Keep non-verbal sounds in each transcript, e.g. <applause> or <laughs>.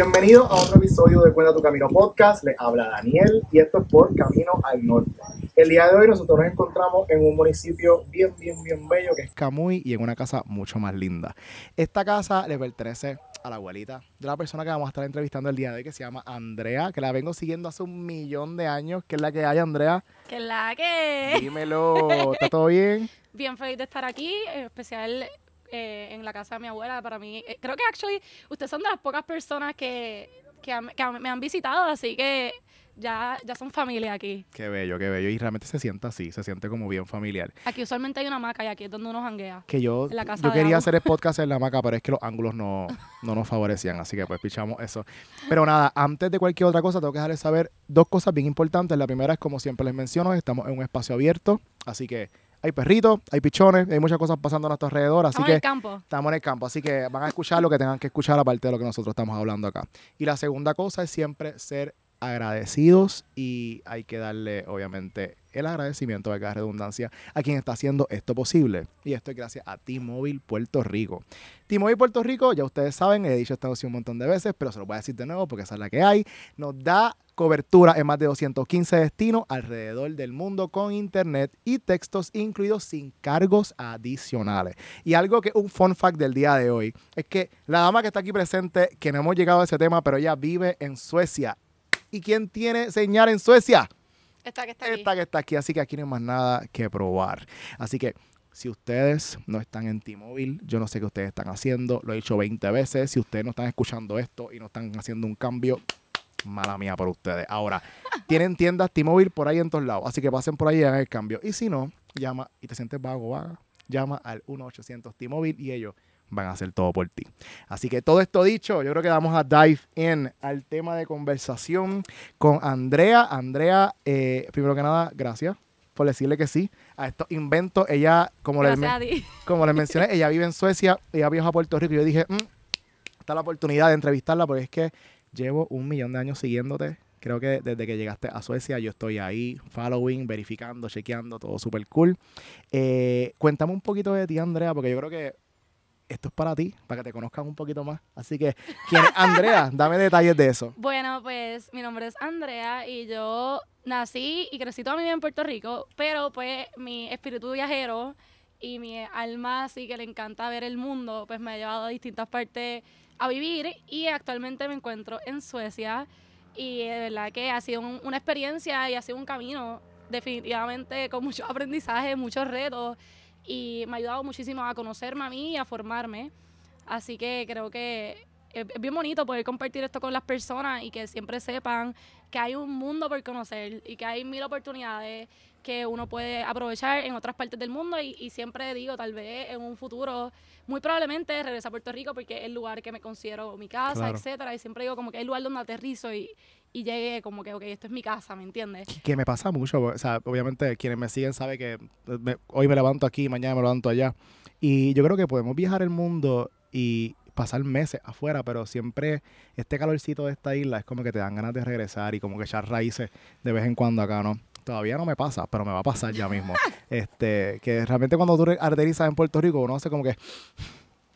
Bienvenido a otro episodio de Cuenta tu Camino Podcast. Le habla Daniel y esto es por Camino al Norte. El día de hoy nosotros nos encontramos en un municipio bien, bien, bien bello que es Camuy y en una casa mucho más linda. Esta casa le pertenece a la abuelita de la persona que vamos a estar entrevistando el día de hoy que se llama Andrea, que la vengo siguiendo hace un millón de años, que es la que hay, Andrea. Que es la que. Dímelo, ¿está todo bien? <laughs> Bien feliz de estar aquí, en especial eh, en la casa de mi abuela. Para mí, eh, creo que actually ustedes son de las pocas personas que, que, han- que han- me han visitado, así que ya, ya son familia aquí. Qué bello, qué bello. Y realmente se siente así, se siente como bien familiar. Aquí usualmente hay una hamaca y aquí es donde uno janguea. Que yo, En la casa yo quería hacer el podcast en la maca, pero es que los ángulos no, no nos favorecían, así que pues pichamos eso. Pero nada, antes de cualquier otra cosa, tengo que dejarles saber dos cosas bien importantes. La primera es, como siempre les menciono, estamos en un espacio abierto, así que hay perritos, hay pichones, hay muchas cosas pasando a nuestro alrededor, así Estamos que en el campo. estamos en el campo, así que van a escuchar lo que tengan que escuchar aparte de lo que nosotros estamos hablando acá. Y la segunda cosa es siempre ser agradecidos y hay que darle, obviamente, el agradecimiento, de cada redundancia, a quien está haciendo esto posible. Y esto es gracias a T-Mobile Puerto Rico. T-Mobile Puerto Rico, ya ustedes saben, he dicho esto un montón de veces, pero se lo voy a decir de nuevo porque esa es la que hay. Nos da cobertura en más de 215 destinos alrededor del mundo con internet y textos incluidos sin cargos adicionales. Y algo que un fun fact del día de hoy es que la dama que está aquí presente, que no hemos llegado a ese tema, pero ella vive en Suecia. ¿Y quién tiene señal en Suecia? Esta que está aquí. Esta que está aquí, así que aquí no hay más nada que probar. Así que si ustedes no están en T-Mobile, yo no sé qué ustedes están haciendo, lo he dicho 20 veces, si ustedes no están escuchando esto y no están haciendo un cambio, mala mía por ustedes. Ahora, <laughs> tienen tiendas T-Mobile por ahí en todos lados, así que pasen por ahí y hagan el cambio. Y si no, llama y te sientes vago, vaga, llama al 1-800 T-Mobile y ellos van a hacer todo por ti. Así que todo esto dicho, yo creo que vamos a dive in al tema de conversación con Andrea. Andrea, eh, primero que nada, gracias por decirle que sí a estos inventos. Ella, como les, como les mencioné, ella vive en Suecia, ella viaja a Puerto Rico y yo dije, "Mm, está la oportunidad de entrevistarla porque es que llevo un millón de años siguiéndote. Creo que desde que llegaste a Suecia yo estoy ahí, following, verificando, chequeando, todo súper cool. Eh, cuéntame un poquito de ti, Andrea, porque yo creo que esto es para ti, para que te conozcan un poquito más. Así que, ¿quién es Andrea? <laughs> Dame detalles de eso. Bueno, pues mi nombre es Andrea y yo nací y crecí toda mi vida en Puerto Rico, pero pues mi espíritu viajero y mi alma así que le encanta ver el mundo, pues me ha llevado a distintas partes a vivir y actualmente me encuentro en Suecia y de verdad que ha sido un- una experiencia y ha sido un camino definitivamente con mucho aprendizaje, muchos retos y me ha ayudado muchísimo a conocerme a mí y a formarme. Así que creo que es bien bonito poder compartir esto con las personas y que siempre sepan que hay un mundo por conocer y que hay mil oportunidades que uno puede aprovechar en otras partes del mundo y, y siempre digo, tal vez en un futuro, muy probablemente regrese a Puerto Rico porque es el lugar que me considero mi casa, Claro. etcétera, y siempre digo como que es el lugar donde aterrizo y, y llegue como que, ok, esto es mi casa, ¿me entiendes? que me pasa mucho, o sea, obviamente quienes me siguen saben que me- hoy me levanto aquí, mañana me levanto allá. Y yo creo que podemos viajar el mundo y pasar meses afuera, pero siempre este calorcito de esta isla es como que te dan ganas de regresar y como que echar raíces de vez en cuando acá, ¿no? Todavía no me pasa, pero me va a pasar ya mismo. <laughs> este, que realmente cuando tú aterrizas en Puerto Rico, uno hace como que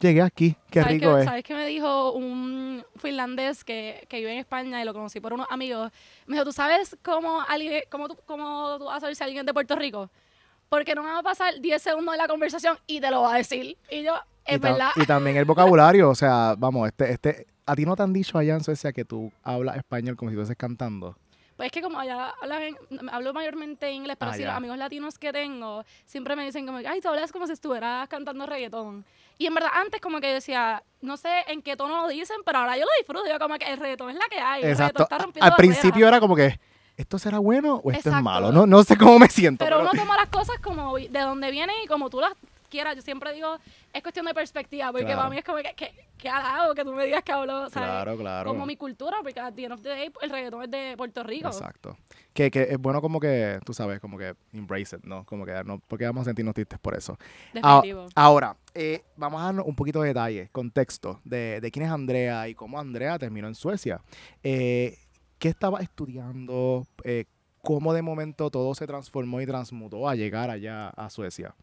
llegué aquí, qué ¿Sabes rico es. ¿Sabes qué me dijo un finlandés que, que vive en España y lo conocí por unos amigos? Me dijo, ¿tú sabes cómo, alguien, cómo, tú, cómo tú vas a saber si alguien es de Puerto Rico? Porque no me va a pasar 10 segundos de la conversación y te lo va a decir. Y yo, es verdad. y también el vocabulario, o sea, vamos, este, este, a ti no te han dicho allá en Suecia que tú hablas español como si estuvieses cantando. Pues es que como allá hablan hablo mayormente inglés, pero Ah, sí, los amigos latinos que tengo siempre me dicen como, ay, tú hablas como si estuvieras cantando reggaetón. Y en verdad, antes como que decía, no sé en qué tono lo dicen, pero ahora yo lo disfruto. Yo como que el reggaetón es la que hay. el Exacto. reggaetón está rompiendo Al principio era como que, ¿esto será bueno o esto es Exacto. malo? No, no sé cómo me siento. Pero pero- uno toma las cosas como de donde vienen y como tú las Yo siempre digo, es cuestión de perspectiva, porque Claro. para mí es como que, que, que que tú me digas que hablo, ¿sabes? Claro, claro. Como mi cultura, porque at the end of the day, el reggaetón es de Puerto Rico. Exacto. Que, que es bueno como que, tú sabes, como que embrace it, ¿no? Como que no, porque vamos a sentirnos tristes por eso. Ah, Definitivo. ahora, eh, vamos a darnos un poquito de detalle, contexto de, de quién es Andrea y cómo Andrea terminó en Suecia. Eh, ¿Qué estaba estudiando? Eh, ¿Cómo de momento todo se transformó y transmutó a llegar allá a Suecia?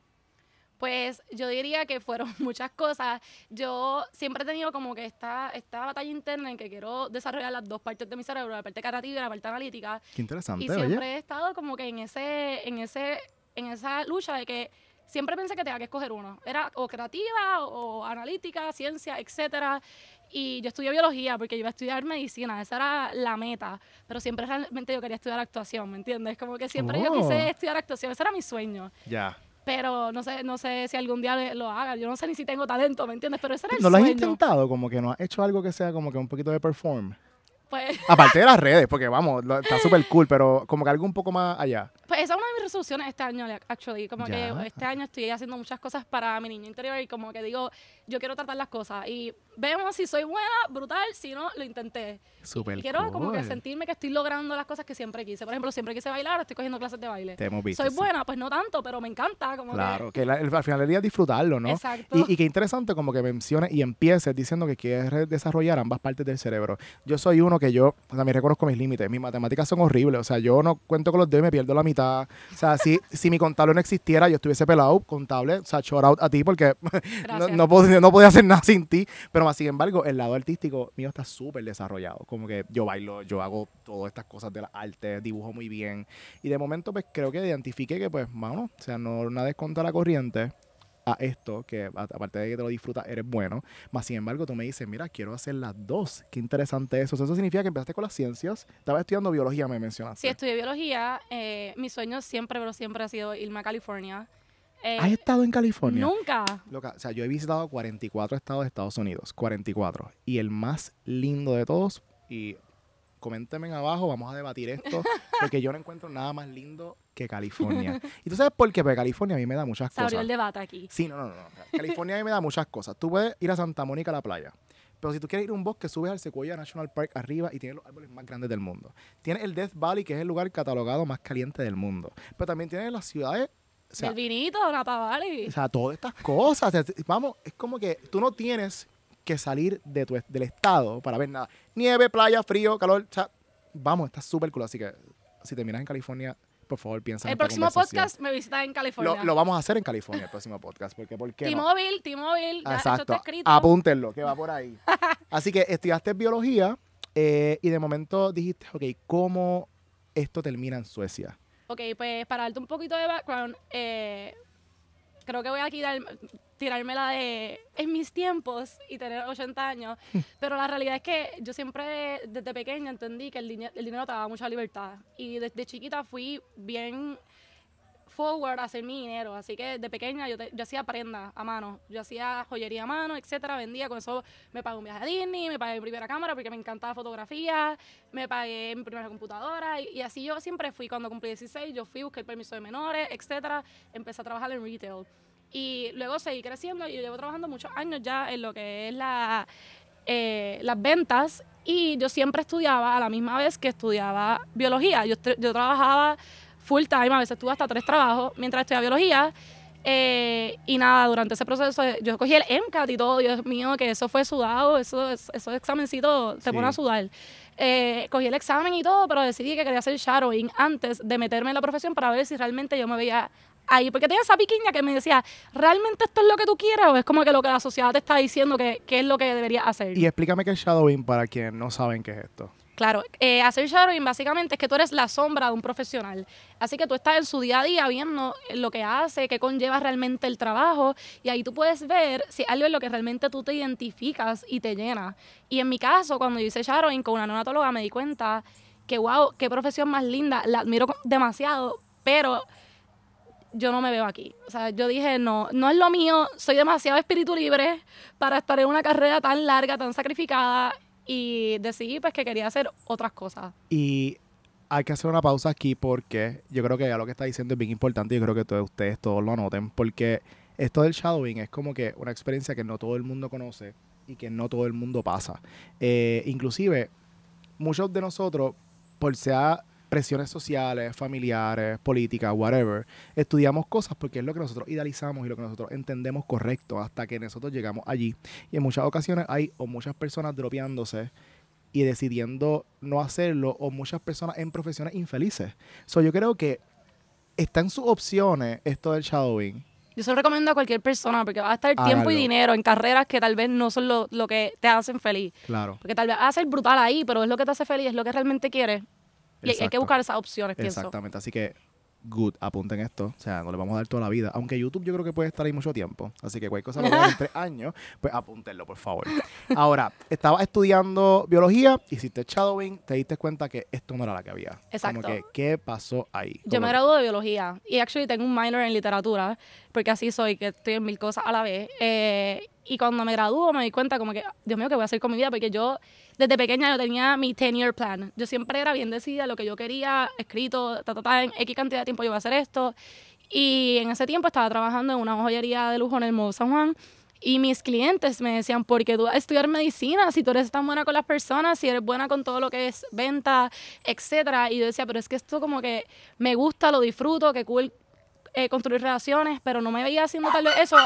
Pues yo diría que fueron <laughs> muchas cosas. Yo siempre he tenido como que esta, esta batalla interna en que quiero desarrollar las dos partes de mi cerebro, la parte creativa y la parte analítica. Qué interesante, Y oye. siempre he estado como que en ese, en ese, en esa lucha de que siempre pensé que tenía que escoger uno. Era o creativa o, o analítica, ciencia, etcétera. Y yo estudié biología porque yo iba a estudiar medicina, esa era la meta. Pero siempre realmente yo quería estudiar actuación, ¿me entiendes? Como que siempre yo Oh. quise estudiar actuación, ese era mi sueño. Ya. Pero no sé, no sé si algún día lo haga. Yo no sé ni si tengo talento, ¿me entiendes? Pero ese era el ¿No lo has intentado? Como que no has hecho algo que sea como que un poquito de perform. Pues, <laughs> Aparte de las redes, porque vamos, lo- está súper cool, pero como que algo un poco más allá. pues esa es una de mis resoluciones este año, actually. Como Ya. que este año estoy haciendo muchas cosas para mi niño interior y como que digo, yo quiero tratar las cosas. Y vemos si soy buena, brutal, si no, lo intenté. Súper Y quiero como que sentirme que estoy logrando las cosas que siempre quise. Por ejemplo, siempre quise bailar, estoy cogiendo clases de baile. Te hemos visto. Soy sí. buena, pues no tanto, pero me encanta. Como Claro, que la- el- al final del día es disfrutarlo, ¿no? Exacto. Y, y qué interesante como que menciones y empieces diciendo que quieres desarrollar ambas partes del cerebro. Yo soy uno que yo también reconozco mis límites. Mis matemáticas son horribles. O sea, yo no cuento con los dedos y me pierdo la mitad. O sea, si, <laughs> si mi contable no existiera, yo estuviese pelado, contable. O sea, shout out a ti porque <laughs> no, no, no podía hacer nada sin ti. Pero más sin embargo, el lado artístico mío está súper desarrollado. Como que yo bailo, yo hago todas estas cosas de la arte, dibujo muy bien. Y de momento, pues creo que identifiqué que, pues, mano, o sea, no nada es la corriente a esto, que aparte de que te lo disfrutas, eres bueno. Más sin embargo, tú me dices, mira, quiero hacer las dos. Qué interesante eso. Eso significa que empezaste con las ciencias. Estabas estudiando biología, me mencionaste. Sí, estudié biología. Eh, mi sueño siempre, pero siempre ha sido irme a California. Eh, ¿Has estado en California? Nunca. Loca, o sea, yo he visitado 44 estados de Estados Unidos, 44. Y el más lindo de todos, y coméntenme abajo, vamos a debatir esto, <laughs> porque yo no encuentro nada más lindo que California. ¿Y tú sabes por qué? Porque California a mí me da muchas Se abrió cosas. el debate aquí. Sí, no, no, no. no. California a mí me da muchas cosas. Tú puedes ir a Santa Mónica a la playa. Pero si tú quieres ir a un bosque, subes al Sequoia National Park arriba y tienes los árboles más grandes del mundo. Tienes el Death Valley, que es el lugar catalogado más caliente del mundo. Pero también tienes las ciudades. O sea, el vinito, o sea, todas estas cosas. O sea, vamos, es como que tú no tienes que salir de tu, del estado para ver nada. Nieve, playa, frío, calor. O sea, vamos, está súper cool. Así que si terminas en California, por favor, piensa en el próximo podcast me visita en California. Lo, lo vamos a hacer en California, el próximo podcast. Porque, ¿por qué no? T-Mobile, T-Mobile. Exacto. está escrito. Apúntenlo, que va por ahí. <laughs> Así que estudiaste biología eh, y de momento dijiste, ok, ¿cómo esto termina en Suecia? Ok, pues para darte un poquito de background, eh, creo que voy a quitar, tirarme la de en mis tiempos y tener 80 años, <laughs> pero la realidad es que yo siempre desde pequeña entendí que el, el dinero te daba mucha libertad. Y desde chiquita fui bien forward a hacer mi dinero, así que de pequeña yo, te- yo hacía prendas a mano, yo hacía joyería a mano, etcétera, vendía, con eso me pagué un viaje a Disney, me pagué mi primera cámara porque me encantaba fotografía, me pagué mi primera computadora y, y así yo siempre fui. Cuando cumplí 16, yo fui, busqué el permiso de menores, etcétera. Empecé a trabajar en retail. Y luego seguí creciendo y llevo trabajando muchos años ya en lo que es la, eh, las ventas. Y yo siempre estudiaba a la misma vez que estudiaba biología. Yo, yo trabajaba full time, a veces tuve hasta tres trabajos mientras estudiaba biología. Eh, y nada, durante ese proceso yo cogí el MCAT y todo, Dios mío, que eso fue sudado, eso, esos examencitos te Sí. ponen a sudar. Eh, cogí el examen y todo, pero decidí que quería hacer shadowing antes de meterme en la profesión para ver si realmente yo me veía ahí. Porque tenía esa piquiña que me decía, ¿realmente esto es lo que tú quieres o es como que lo que la sociedad te está diciendo que, que es lo que deberías hacer? Y explícame qué es shadowing para quienes no saben qué es esto. Claro, eh, hacer shadowing básicamente es que tú eres la sombra de un profesional. Así que tú estás en su día a día viendo lo que hace, qué conlleva realmente el trabajo, y ahí tú puedes ver si algo es lo que realmente tú te identificas y te llena. Y en mi caso, cuando yo hice shadowing con una neonatóloga, me di cuenta que, wow, qué profesión más linda, la admiro demasiado, pero yo no me veo aquí. O sea, yo dije, no, no es lo mío, soy demasiado espíritu libre para estar en una carrera tan larga, tan sacrificada, y decidí pues que quería hacer otras cosas. Y hay que hacer una pausa aquí porque yo creo que ya lo que está diciendo es bien importante y yo creo que todos ustedes todos lo noten porque esto del shadowing es como que una experiencia que no todo el mundo conoce y que no todo el mundo pasa. Eh, inclusive, muchos de nosotros, por sea presiones sociales, familiares, políticas, whatever, estudiamos cosas porque es lo que nosotros idealizamos y lo que nosotros entendemos correcto hasta que nosotros llegamos allí. Y en muchas ocasiones hay o muchas personas dropeándose y decidiendo no hacerlo o muchas personas en profesiones infelices. So, yo creo que está en sus opciones esto del shadowing. yo se lo recomiendo a cualquier persona porque va a gastar tiempo Háganlo. y dinero en carreras que tal vez no son lo, lo que te hacen feliz. Claro. Porque tal vez va a ser brutal ahí, pero es lo que te hace feliz, es lo que realmente quieres. Y hay- hay que buscar esas opciones, pienso. Exactamente, así que good, apunten esto, o sea, no le vamos a dar toda la vida, aunque YouTube yo creo que puede estar ahí mucho tiempo, así que cualquier cosa lo en <laughs> tres años, pues apúntenlo, por favor. Ahora, estabas estudiando biología, hiciste shadowing, te diste cuenta que esto no era la que había. Exacto. Como que, ¿qué pasó ahí? Yo me gradué de biología y actually tengo un minor en literatura, porque así soy, que estoy en mil cosas a la vez. Eh, y cuando me graduó me di cuenta como que, Dios mío, ¿qué voy a hacer con mi vida? Porque yo desde pequeña yo tenía mi 10-year plan. Yo siempre era bien decidida lo que yo quería, escrito, ta, ta, ta, en X cantidad de tiempo yo voy a hacer esto. Y en ese tiempo estaba trabajando en una joyería de lujo en el Nuevo San Juan. Y mis clientes me decían, ¿por qué estudiar medicina? Si tú eres tan buena con las personas, si eres buena con todo lo que es venta, etcétera. Y yo decía, pero es que esto como que me gusta, lo disfruto, que cool eh, construir relaciones, pero no me veía haciendo tal vez eso.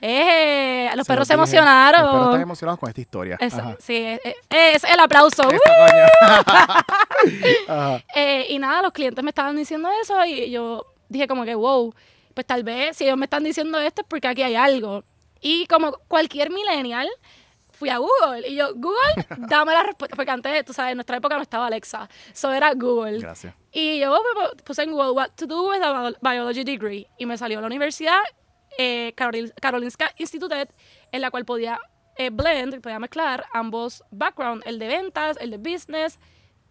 Eh, los Se perros se dije, emocionaron. Los perros están emocionados con esta historia. Es- sí, es, es- el aplauso. <laughs> Eh, y nada, los clientes me estaban diciendo eso y yo dije como que, wow, pues tal vez si ellos me están diciendo esto es porque aquí hay algo. Y como cualquier millennial, fui a Google y yo, Google, <laughs> dame la respuesta, porque antes, tú sabes, en nuestra época no estaba Alexa, eso era Google. Gracias. Y yo puse en Google, what to do with a bio- biology degree, y me salió la universidad eh, Karolin- Karolinska Institutet, en la cual podía eh, blend, podía mezclar ambos backgrounds, el de ventas, el de business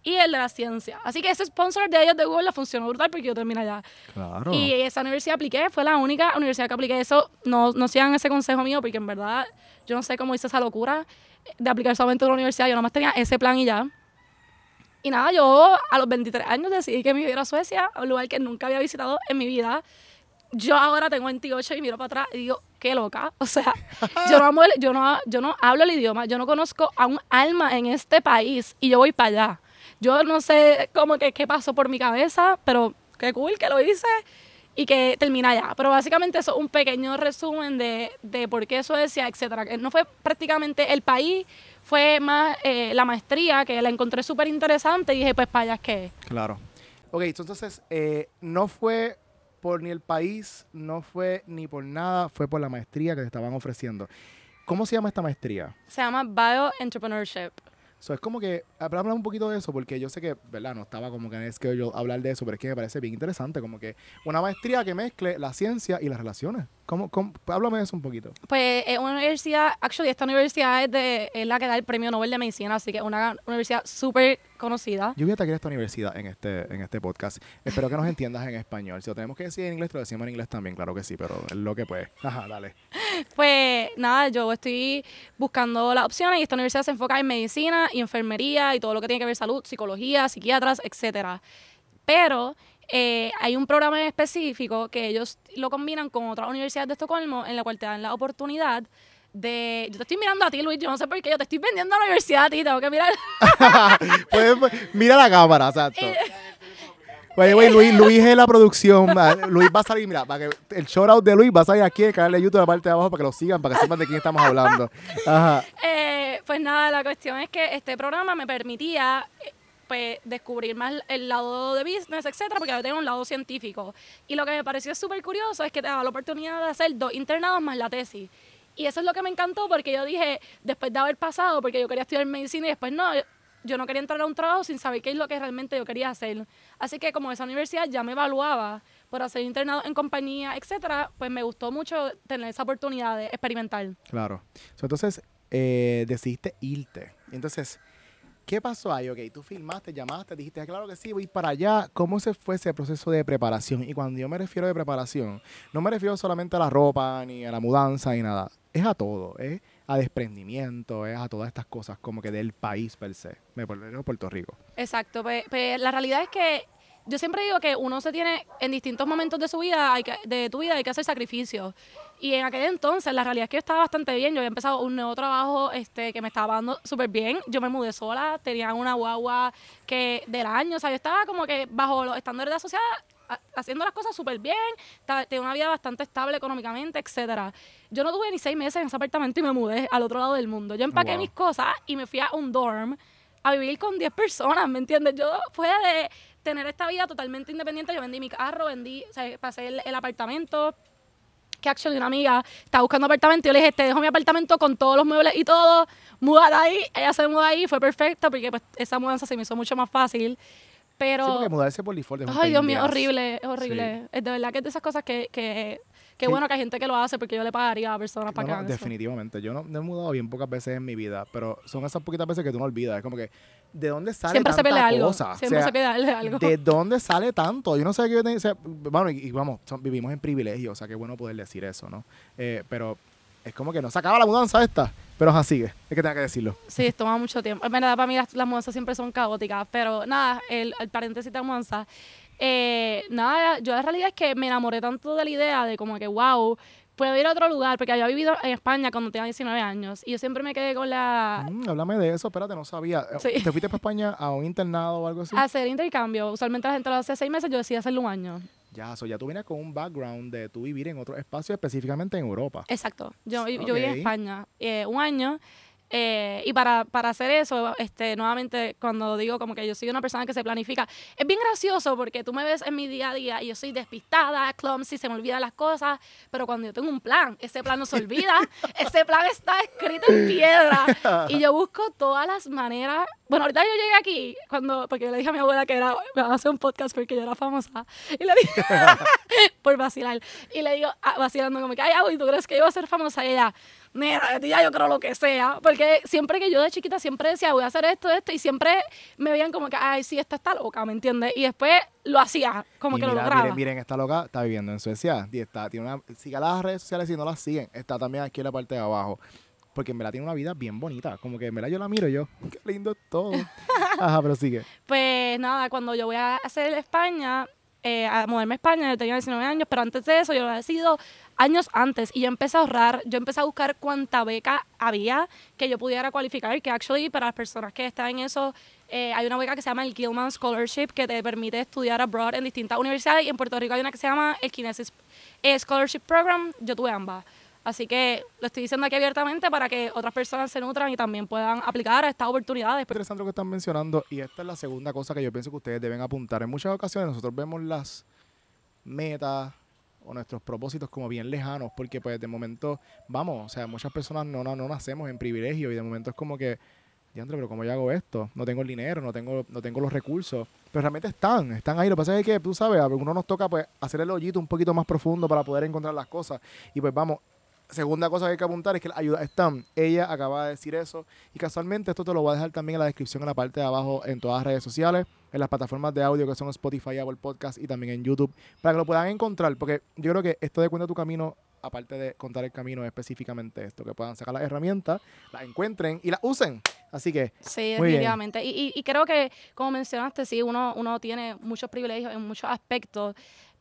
y el de la ciencia. Así que ese sponsor de ellos de Google la funcionó brutal porque yo terminé allá. Claro. Y esa universidad apliqué, fue la única universidad que apliqué eso. No, no sigan ese consejo mío porque en verdad yo no sé cómo hice esa locura de aplicar solamente a una universidad. Yo nomás tenía ese plan y ya. Y nada, yo a los 23 años decidí que me iba a ir a Suecia, un lugar que nunca había visitado en mi vida. Yo ahora tengo 28 y miro para atrás y digo, qué loca. O sea, yo no, amo yo, no, yo no hablo el idioma, yo no conozco a un alma en este país y yo voy para allá. Yo no sé cómo que qué pasó por mi cabeza, pero qué cool que lo hice y que termina allá. Pero básicamente eso es un pequeño resumen de, de por qué Suecia, etcétera. No fue prácticamente el país, fue más eh, la maestría, que la encontré súper interesante y dije, pues para allá es que. Claro. Ok, entonces eh, no fue por ni el país, no fue ni por nada, fue por la maestría que te estaban ofreciendo. ¿Cómo se llama esta maestría? Se llama Bioentrepreneurship. So, es como que, habla un poquito de eso, porque yo sé que, ¿verdad? No estaba como que en el schedule hablar de eso, pero es que me parece bien interesante, como que una maestría que mezcle la ciencia y las relaciones. ¿Cómo, cómo? Háblame de eso un poquito. Pues es una universidad, actually esta universidad es, de, es la que da el premio Nobel de Medicina, así que es una universidad súper conocida. Yo voy a atacar esta universidad en este, en este podcast. Espero que nos entiendas en español. Si lo tenemos que decir en inglés, te lo decimos en inglés también, claro que sí, pero es lo que pues. Ajá, dale. <laughs> Pues nada, yo estoy buscando las opciones y esta universidad se enfoca en medicina y enfermería y todo lo que tiene que ver salud, psicología, psiquiatras, etcétera. Pero eh, hay un programa en específico que ellos lo combinan con otra universidad de Estocolmo en la cual te dan la oportunidad de... Yo te estoy mirando a ti, Luis, yo no sé por qué, yo te estoy vendiendo a la universidad a ti, tengo que mirar... <laughs> Puedes- mira la cámara, exacto. Eh. Oye, güey, Luis, Luis es la producción. Luis va a salir, mira, para que el shout out de Luis va a salir aquí en el canal de YouTube, la parte de abajo, para que lo sigan, para que sepan de quién estamos hablando. Ajá. Eh, pues nada, la cuestión es que este programa me permitía eh, pues descubrir más el lado de business, etcétera, porque yo tengo un lado científico. Y lo que me pareció súper curioso es que te daba la oportunidad de hacer dos internados más la tesis. Y eso es lo que me encantó porque yo dije, después de haber pasado, porque yo quería estudiar medicina y después no, yo- no quería entrar a un trabajo sin saber qué es lo que realmente yo quería hacer. Así que como esa universidad ya me evaluaba por hacer internado en compañía, etcétera, pues me gustó mucho tener esa oportunidad de experimentar. Claro. Entonces, eh, decidiste irte. Entonces, ¿qué pasó ahí? Ok, tú filmaste, llamaste, dijiste, "Ah, claro que sí, voy para allá. ¿Cómo se fue ese proceso de preparación? Y cuando yo me refiero de preparación, no me refiero solamente a la ropa, ni a la mudanza, ni nada. Es a todo, es a desprendimiento, es a todas estas cosas como que del país per se, de Puerto Puerto Rico. Exacto, pues, la realidad es que yo siempre digo que uno se tiene, en distintos momentos de su vida, hay que, de tu vida, hay que hacer sacrificios. Y en aquel entonces, la realidad es que yo estaba bastante bien. Yo había empezado un nuevo trabajo este, que me estaba dando súper bien. Yo me mudé sola, tenía una guagua que del año, o sea, yo estaba como que bajo los estándares de la sociedad, ha- haciendo las cosas súper bien, tenía una vida bastante estable económicamente, etcétera. Yo no tuve ni seis meses en ese apartamento y me mudé al otro lado del mundo. Yo empaqué Wow. mis cosas y me fui a un dorm a vivir con 10 personas, ¿me entiendes? Yo fue de tener esta vida totalmente independiente, yo vendí mi carro, vendí, o sea, pasé el, el apartamento, que actually una amiga estaba buscando apartamento y yo le dije, te dejo mi apartamento con todos los muebles y todo, mudar ahí. Ella se mudó ahí, fue perfecta porque pues, esa mudanza se me hizo mucho más fácil. Pero... Sí, porque mudarse por es un Ay, Dios mío, horrible, es horrible. Es de verdad que es de esas cosas que, que, que Sí. bueno que hay gente que lo hace porque yo le pagaría a personas No, para que no, hagan eso. definitivamente. Yo no, no he mudado bien pocas veces en mi vida, pero son esas poquitas veces que tú no olvidas. Es como que, ¿de dónde sale Siempre se pierde algo. cosa? O Siempre sea, se pierde algo. ¿De <laughs> dónde sale tanto? Yo no sé qué. o sea, bueno, y, y vamos, son- vivimos en privilegio, o sea, qué bueno poder decir eso, ¿no? Eh, pero es como que no se acaba la mudanza esta, pero ajá, sigue. Es que tenga que decirlo. Sí, toma mucho tiempo. En verdad, para mí las, las mudanzas siempre son caóticas. Pero nada, el, el paréntesis de mudanza. eh, nada, yo la realidad es que me enamoré tanto de la idea de como que, wow, puedo ir a otro lugar. Porque había vivido en España cuando tenía 19 años. Y yo siempre me quedé con la. Mm, háblame de eso, espérate, no sabía. Eh. Sí. ¿Te fuiste para España a un internado o algo así? Hacer intercambio. Usualmente la gente lo hace seis meses, yo decidí hacerlo un año. Ya, so ya tú vienes con un background de tú vivir en otro espacio, específicamente en Europa. Exacto. Yo, yo viví en. España eh, un año. Eh, y para, para hacer eso, este, nuevamente, cuando digo como que yo soy una persona que se planifica, es bien gracioso porque tú me ves en mi día a día y yo soy despistada, clumsy, se me olvidan las cosas, pero cuando yo tengo un plan, ese plan no se olvida, <laughs> ese plan está escrito en piedra y yo busco todas las maneras. Bueno, ahorita yo llegué aquí, cuando, porque yo le dije a mi abuela que era, me va a hacer un podcast porque yo era famosa, y le dije, <laughs> <laughs> por vacilar, y le digo, ah, vacilando como que, ay, Abu, ¿y tú crees que yo voy a ser famosa? Y ella, mira, de ti ya yo creo lo que sea, porque siempre que yo de chiquita siempre decía, voy a hacer esto, esto, y siempre me veían como que, ay, sí, esta está loca, ¿me entiendes? Y después lo hacía, como Y que lo lograba. Miren, miren, esta loca está viviendo en Suecia. Y está, tiene una, siga las redes sociales si no las siguen. Está también aquí en la parte de abajo. Porque en verdad tiene una vida bien bonita. Como que en verdad yo la miro y yo, qué lindo es todo. <laughs> Ajá, pero sigue. Pues nada, cuando yo voy a hacer España, eh, a moverme a España, yo tenía 19 años, pero antes de eso yo lo había decidido años antes y yo empecé a ahorrar, yo empecé a buscar cuánta beca había que yo pudiera cualificar, que actually para las personas que están en eso, eh, hay una beca que se llama el Gilman Scholarship que te permite estudiar abroad en distintas universidades y en Puerto Rico hay una que se llama el Kinesis Scholarship Program, yo tuve ambas. Así que lo estoy diciendo aquí abiertamente para que otras personas se nutran y también puedan aplicar a estas oportunidades. interesante lo que están mencionando y esta es la segunda cosa que yo pienso que ustedes deben apuntar. En muchas ocasiones nosotros vemos las metas o nuestros propósitos como bien lejanos porque pues de momento, vamos, o sea, muchas personas no, no, no nacemos en privilegio y de momento es como que, diantre, pero ¿cómo yo hago esto? No tengo el dinero, no tengo, no tengo los recursos, pero realmente están, están ahí. Lo que pasa es que, tú sabes, a uno nos toca pues hacer el hoyito un poquito más profundo para poder encontrar las cosas y pues vamos, segunda cosa que hay que apuntar es que las ayudas están. Ella acaba de decir eso. Y casualmente esto te lo voy a dejar también en la descripción en la parte de abajo en todas las redes sociales, en las plataformas de audio que son Spotify, Apple Podcast y también en YouTube, para que lo puedan encontrar. Porque yo creo que esto de Cuenta tu Camino, aparte de contar el camino, es específicamente esto, que puedan sacar las herramientas, las encuentren y las usen. Así que, Sí, Muy bien. definitivamente. Y, y, y creo que, como mencionaste, sí, uno, uno tiene muchos privilegios en muchos aspectos,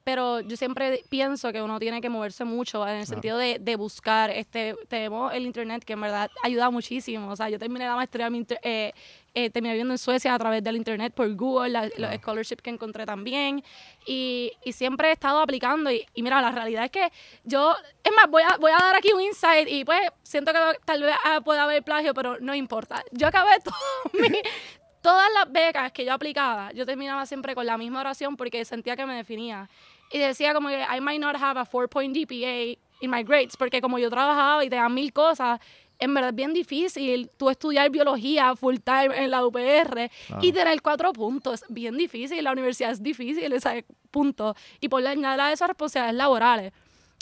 pero yo siempre pienso que uno tiene que moverse mucho en el Claro. sentido de, de buscar. Este, tenemos el Internet que en verdad ayuda muchísimo. O sea, yo terminé la maestría, eh, eh, terminé viviendo en Suecia a través del Internet por Google, la- los scholarships que encontré también. Y, y siempre he estado aplicando. Y, y mira, la realidad es que yo, es más, voy a, voy a dar aquí un insight y pues siento que tal vez ah, pueda haber plagio, pero no importa. Yo acabé <laughs> todo mi- todas las becas que yo aplicaba, yo terminaba siempre con la misma oración porque sentía que me definía. Y decía como que I might not have a four-point GPA in my grades, porque como yo trabajaba y te dan mil cosas, en verdad es bien difícil tú estudiar biología full time en la UPR y tener cuatro puntos. Es bien difícil, la universidad es difícil, ese punto. Y por añadir a esas responsabilidades laborales.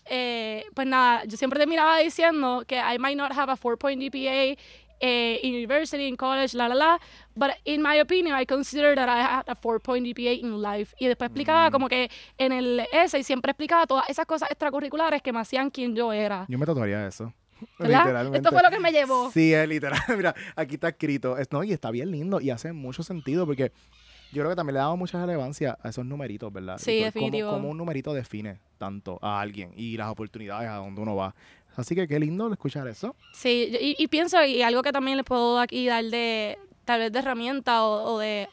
Eh, pues nada, yo siempre terminaba diciendo que I might not have a four-point GPA eh, in university, in college, la, la, la, but in my opinion, I consider that I had a four-point GPA in life. Y después explicaba como que en el essay siempre explicaba todas esas cosas extracurriculares que me hacían quien yo era. yo me tatuaría eso. <laughs> Literalmente. Esto fue lo que me llevó. Sí, es literal. <laughs> Mira, aquí está escrito. Es, no, y está bien lindo y hace mucho sentido porque yo creo que también le damos mucha relevancia a esos numeritos, ¿verdad? Sí, co- definitivo. Cómo, cómo un numerito define tanto a alguien y las oportunidades a donde uno va. Así que qué lindo escuchar eso. Sí, y, y pienso, y algo que también les puedo aquí dar de, tal vez de herramienta o, o de,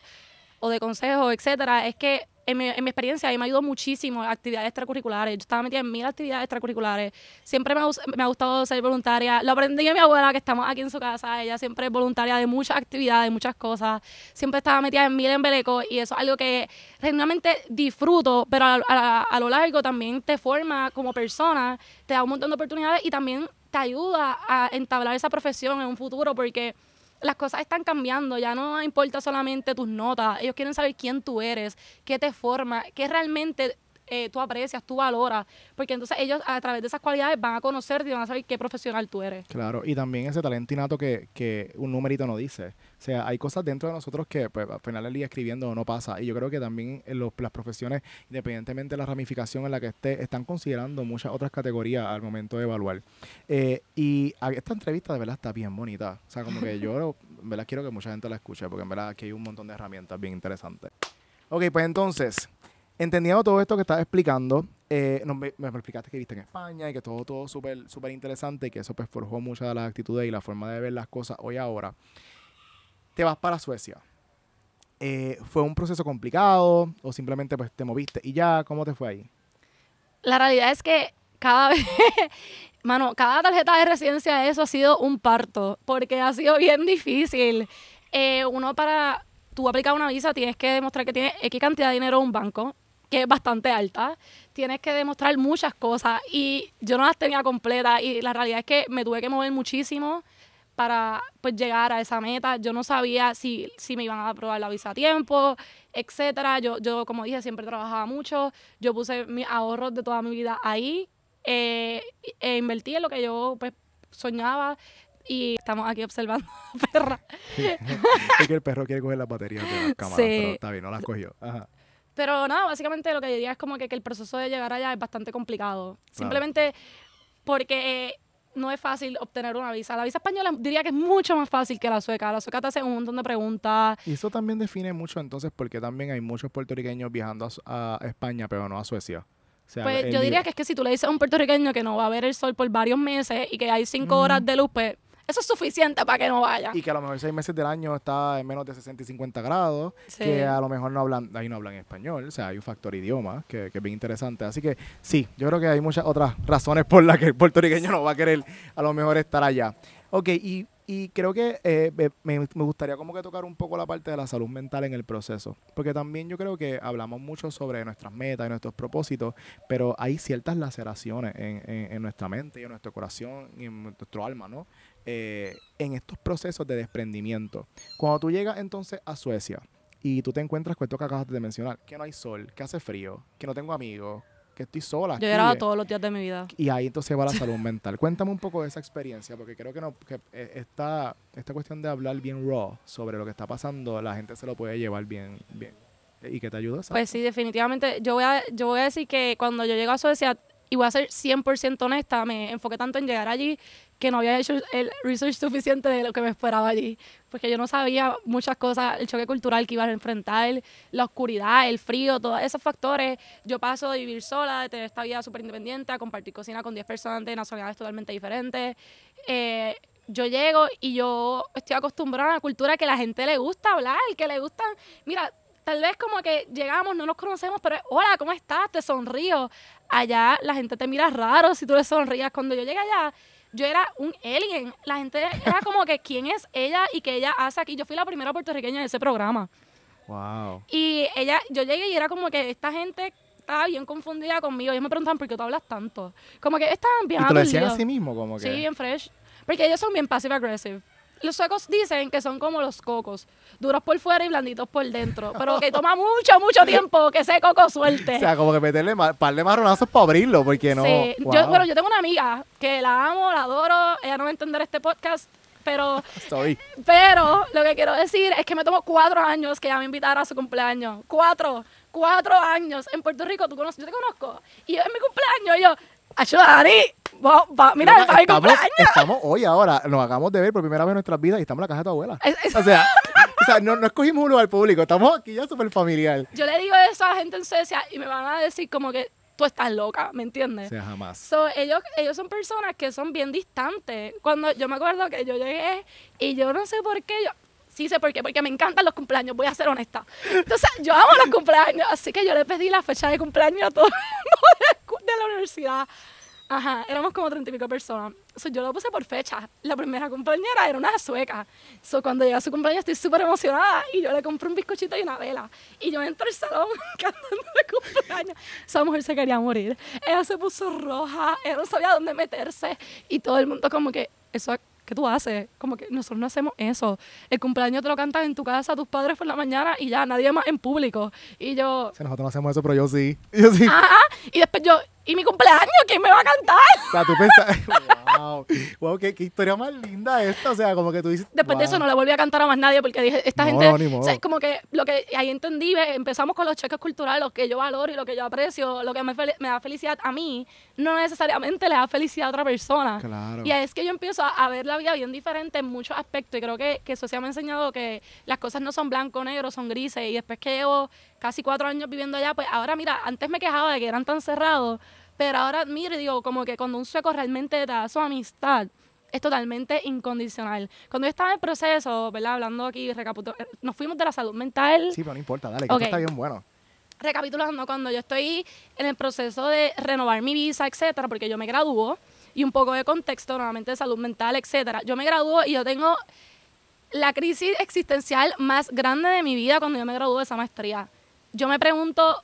o de consejo, etcétera, es que en mi, en mi experiencia, a mí me ayudó muchísimo actividades extracurriculares. Yo estaba metida en mil actividades extracurriculares. Siempre me ha, me ha gustado ser voluntaria. Lo aprendí de mi abuela, que estamos aquí en su casa. Ella siempre es voluntaria de muchas actividades, muchas cosas. Siempre estaba metida en mil embeleco y eso es algo que realmente disfruto, pero a, a- a lo largo también te forma como persona, te da un montón de oportunidades y también te ayuda a entablar esa profesión en un futuro porque las cosas están cambiando, ya no importa solamente tus notas, ellos quieren saber quién tú eres, qué te forma, qué realmente eh, tú aprecias, tú valoras, porque entonces ellos a través de esas cualidades van a conocerte y van a saber qué profesional tú eres. Claro, y también ese talento innato que, que un numerito no dice. O sea, hay cosas dentro de nosotros que pues, al final del día escribiendo no pasa. Y yo creo que también los- las profesiones, independientemente de la ramificación en la que esté, están considerando muchas otras categorías al momento de evaluar. Eh, y esta entrevista de verdad está bien bonita. O sea, como que yo en verdad quiero que mucha gente la escuche, porque en verdad aquí hay un montón de herramientas bien interesantes. Ok, pues entonces, entendiendo todo esto que estás explicando, eh, me, explicaste que viste en España y que todo todo súper súper interesante y que eso pues forjó muchas de las actitudes y la forma de ver las cosas hoy ahora. Te vas para Suecia. Eh, ¿Fue un proceso complicado o simplemente pues te moviste y ya? ¿Cómo te fue ahí? La realidad es que cada vez, <laughs> mano, cada tarjeta de residencia de eso ha sido un parto, porque ha sido bien difícil. Eh, uno para, tú aplicar una visa tienes que demostrar que tienes X cantidad de dinero en un banco, que es bastante alta. Tienes que demostrar muchas cosas y yo no las tenía completas y la realidad es que me tuve que mover muchísimo para pues llegar a esa meta. Yo no sabía si, si me iban a aprobar la visa a tiempo, etcétera. Yo, yo, como dije, siempre trabajaba mucho. Yo puse mis ahorros de toda mi vida ahí. eh, e invertí en lo que yo pues soñaba y estamos aquí observando <laughs> perra. <laughs> es que el perro quiere coger las baterías de las cámaras, Sí. pero está bien, no las cogió. Ajá. Pero nada, básicamente lo que diría es como que, que el proceso de llegar allá es bastante complicado. Simplemente porque no es fácil obtener una visa. La visa española diría que es mucho más fácil que la sueca. La sueca te hace un montón de preguntas. Y eso también define mucho entonces porque también hay muchos puertorriqueños viajando a, España, pero no a Suecia. O sea, Pues yo diría que es que si tú le dices a un puertorriqueño que no va a ver el sol por varios meses y que hay cinco horas de luz, pues eso es suficiente para que no vaya. Y que a lo mejor seis meses del año está en menos de 60 y 50 grados, Sí. que a lo mejor no hablan, ahí no hablan español, o sea, hay un factor idioma que, que es bien interesante. Así que sí, yo creo que hay muchas otras razones por las que el puertorriqueño no va a querer a lo mejor estar allá. Ok, y, y creo que eh, me- me, gustaría como que tocar un poco la parte de la salud mental en el proceso, porque también yo creo que hablamos mucho sobre nuestras metas y nuestros propósitos, pero hay ciertas laceraciones en, en- en nuestra mente y en nuestro corazón y en nuestro alma, ¿no? Eh, en estos procesos de desprendimiento. Cuando tú llegas entonces a Suecia y tú te encuentras con esto que acabas de mencionar, que no hay sol, que hace frío, que no tengo amigos, que estoy sola. Yo lloraba todos los días de mi vida. y ahí entonces va la <laughs> salud mental. Cuéntame un poco de esa experiencia, porque creo que, no, que eh, esta, esta cuestión de hablar bien raw sobre lo que está pasando, la gente se lo puede llevar bien, bien. ¿Y que te ayuda? Pues sí, definitivamente. Yo voy a, yo voy a decir que cuando yo llego a Suecia, y voy a ser 100% honesta, me enfoqué tanto en llegar allí que no había hecho el research suficiente de lo que me esperaba allí. Porque yo no sabía muchas cosas, el choque cultural que iba a enfrentar, la oscuridad, el frío, todos esos factores. Yo paso de vivir sola, de tener esta vida súper independiente, a compartir cocina con 10 personas de nacionalidades totalmente diferentes. Eh, yo llego y yo estoy acostumbrada a una cultura que la gente le gusta hablar, que le gustan, mira, tal vez como que llegamos, no nos conocemos, pero hola, ¿cómo estás? Te sonrío. Allá la gente te mira raro si tú le sonrías. Cuando yo llegué allá, yo era un alien. La gente era como que, ¿quién es ella y qué ella hace aquí? Yo fui la primera puertorriqueña de ese programa. Wow. Y ella, yo llegué y era como que esta gente estaba bien confundida conmigo. Ellos me preguntaban, ¿por qué tú hablas tanto? Como que estaban bien ¿Y te lo decían a sí mismo? Como que... Sí, bien fresh. Porque ellos son bien passive aggressive. Los suecos dicen que son como los cocos, duros por fuera y blanditos por dentro, pero que toma mucho, mucho tiempo que ese coco suelte. <laughs> O sea, como que meterle un par de marronazos para abrirlo, porque no... Sí. Wow. Yo, bueno, yo tengo una amiga que la amo, la adoro, ella no va a entender este podcast, pero, <laughs> Sorry. pero lo que quiero decir es que me tomó cuatro años que ella me invitara a su cumpleaños. Cuatro, cuatro años. En Puerto Rico, tú conoces, yo te conozco. Y yo en mi cumpleaños, y yo, ayúdame, va, va, mira, Loca, para mi estamos, cumpleaños. estamos hoy ahora, nos acabamos de ver por primera vez en nuestras vidas y estamos en la casa de tu abuela. Es- es- O sea, o sea no, no escogimos un lugar público, estamos aquí ya súper familiar. Yo le digo eso a la gente en Suecia y me van a decir como que tú estás loca, ¿me O entiendes? sea, jamás. So, ellos, ellos son personas que son bien distantes. Cuando yo me acuerdo que yo llegué y yo no sé por qué, yo Sí sé por qué, porque me encantan los cumpleaños, voy a ser honesta. Entonces, yo amo los cumpleaños, así que yo le pedí la fecha de cumpleaños a todo el mundo de la universidad. Ajá, éramos como treinta y pico personas. So, yo lo puse por fecha. La primera compañera era una sueca. So, cuando llega su cumpleaños estoy súper emocionada y yo le compré un bizcochito y una vela. Y yo entro al salón <laughs> cantando de cumpleaños. Esa mujer se quería morir. Ella se puso roja, ella no sabía dónde meterse. Y todo el mundo como que, eso ¿qué tú haces? Como que nosotros no hacemos eso. El cumpleaños te lo cantas en tu casa, tus padres por la mañana y ya, nadie más en público. Y yo... O sea, nosotros no hacemos eso, pero yo sí. <laughs> Yo sí. Ajá. Y después yo, ¿y mi cumpleaños? ¿Quién me va a cantar? O sea, tú pensas, <laughs> wow, wow, qué, qué historia más linda esta. O sea, como que tú dices. Después de eso no le volví a cantar a más nadie porque dije, esta No, gente, no, o sea, como que lo que ahí entendí, empezamos con los cheques culturales, lo que yo valoro y lo que yo aprecio, lo que me, da felicidad a mí, no necesariamente le da felicidad a otra persona. Claro. Y es que yo empiezo a, a ver la vida bien diferente en muchos aspectos y creo que, que Socia me ha enseñado que las cosas no son blanco negro, son grises y después que llevo casi cuatro años viviendo allá, pues ahora mira, antes me quejaba de que eran tan cerrados, pero ahora mire, digo, como que cuando un sueco realmente te da su amistad, es totalmente incondicional. Cuando yo estaba en el proceso, ¿verdad? Hablando aquí, recapitu- eh, nos fuimos de la salud mental, Sí, pero no importa, dale, que esto está bien bueno. recapitulando, cuando yo estoy en el proceso de renovar mi visa, etcétera, porque yo me gradúo, y un poco de contexto, nuevamente de salud mental, etcétera. Yo me gradúo y yo tengo la crisis existencial más grande de mi vida cuando yo me graduó de esa maestría. Yo me pregunto,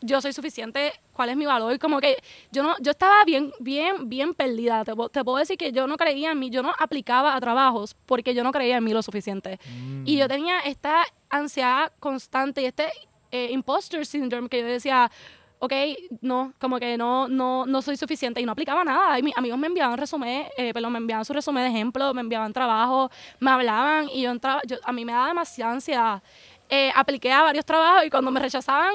yo soy suficiente, ¿cuál es mi valor? Como que yo no, yo estaba bien, bien, bien perdida. Te, te puedo decir que yo no creía en mí, yo no aplicaba a trabajos porque yo no creía en mí lo suficiente. Y yo tenía esta ansiedad constante y este eh, imposter syndrome que yo decía, ok, no, como que no, no, no soy suficiente y no aplicaba nada. Y mis amigos me enviaban resumen, eh, perdón, me enviaban su resumen de ejemplo, me enviaban trabajo, me hablaban y yo entraba, yo, a mí me daba demasiada ansiedad. Eh, apliqué a varios trabajos y cuando me rechazaban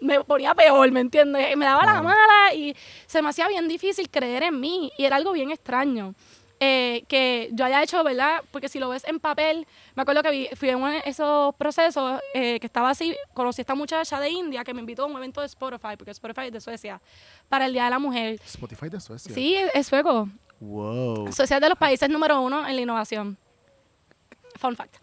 me ponía peor, ¿me entiendes? Me daba la mala y se me hacía bien difícil creer en mí y era algo bien extraño. eh, que yo haya hecho, ¿verdad? Porque si lo ves en papel, me acuerdo que vi- fui en uno de esos procesos eh, que estaba así, conocí a esta muchacha de India que me invitó a un evento de Spotify, porque Spotify es de Suecia, para el Día de la Mujer. Spotify de Suecia. Sí, es es sueco. Wow. Suecia es de los países número uno en la innovación. Fun fact.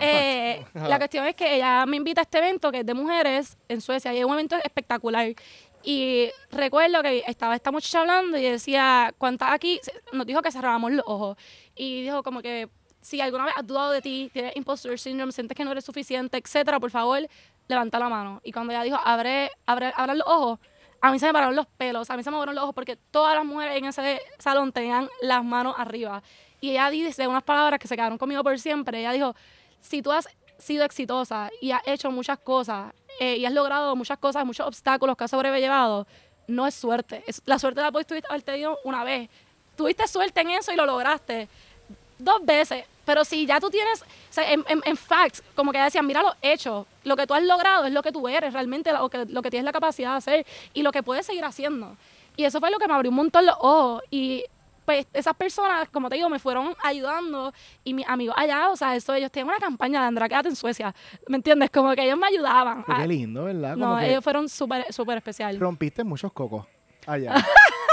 Eh, <laughs> la cuestión es que ella me invita a este evento que es de mujeres en Suecia y es un evento espectacular. Y recuerdo que estaba esta muchacha hablando y decía, ¿cuántas aquí? Nos dijo que cerrábamos los ojos. Y dijo como que, si alguna vez has dudado de ti, tienes impostor syndrome, sientes que no eres suficiente, etcétera, por favor, levanta la mano. Y cuando ella dijo, abre, abre, abran los ojos, a mí se me pararon los pelos, a mí se me pararon los ojos porque todas las mujeres en ese salón tenían las manos arriba. Y ella dice unas palabras que se quedaron conmigo por siempre. Ella dijo, si tú has sido exitosa y has hecho muchas cosas eh, y has logrado muchas cosas, muchos obstáculos que has sobrellevado, no es suerte. Es, la suerte la puedes haber tenido una vez. Tuviste suerte en eso y lo lograste dos veces. Pero si ya tú tienes, en, en, en facts, como que ella decía, mira los hechos, lo que tú has logrado es lo que tú eres realmente, lo que, lo que tienes la capacidad de hacer y lo que puedes seguir haciendo. Y eso fue lo que me abrió un montón los ojos. Y pues esas personas, como te digo, me fueron ayudando y mis amigos allá, o sea, eso, ellos tienen una campaña de Andra, quédate en Suecia, ¿me entiendes? Como que ellos me ayudaban. Pero Ah, qué lindo, ¿verdad? Como no, que ellos fueron súper, súper especial. rompiste muchos cocos allá. <laughs>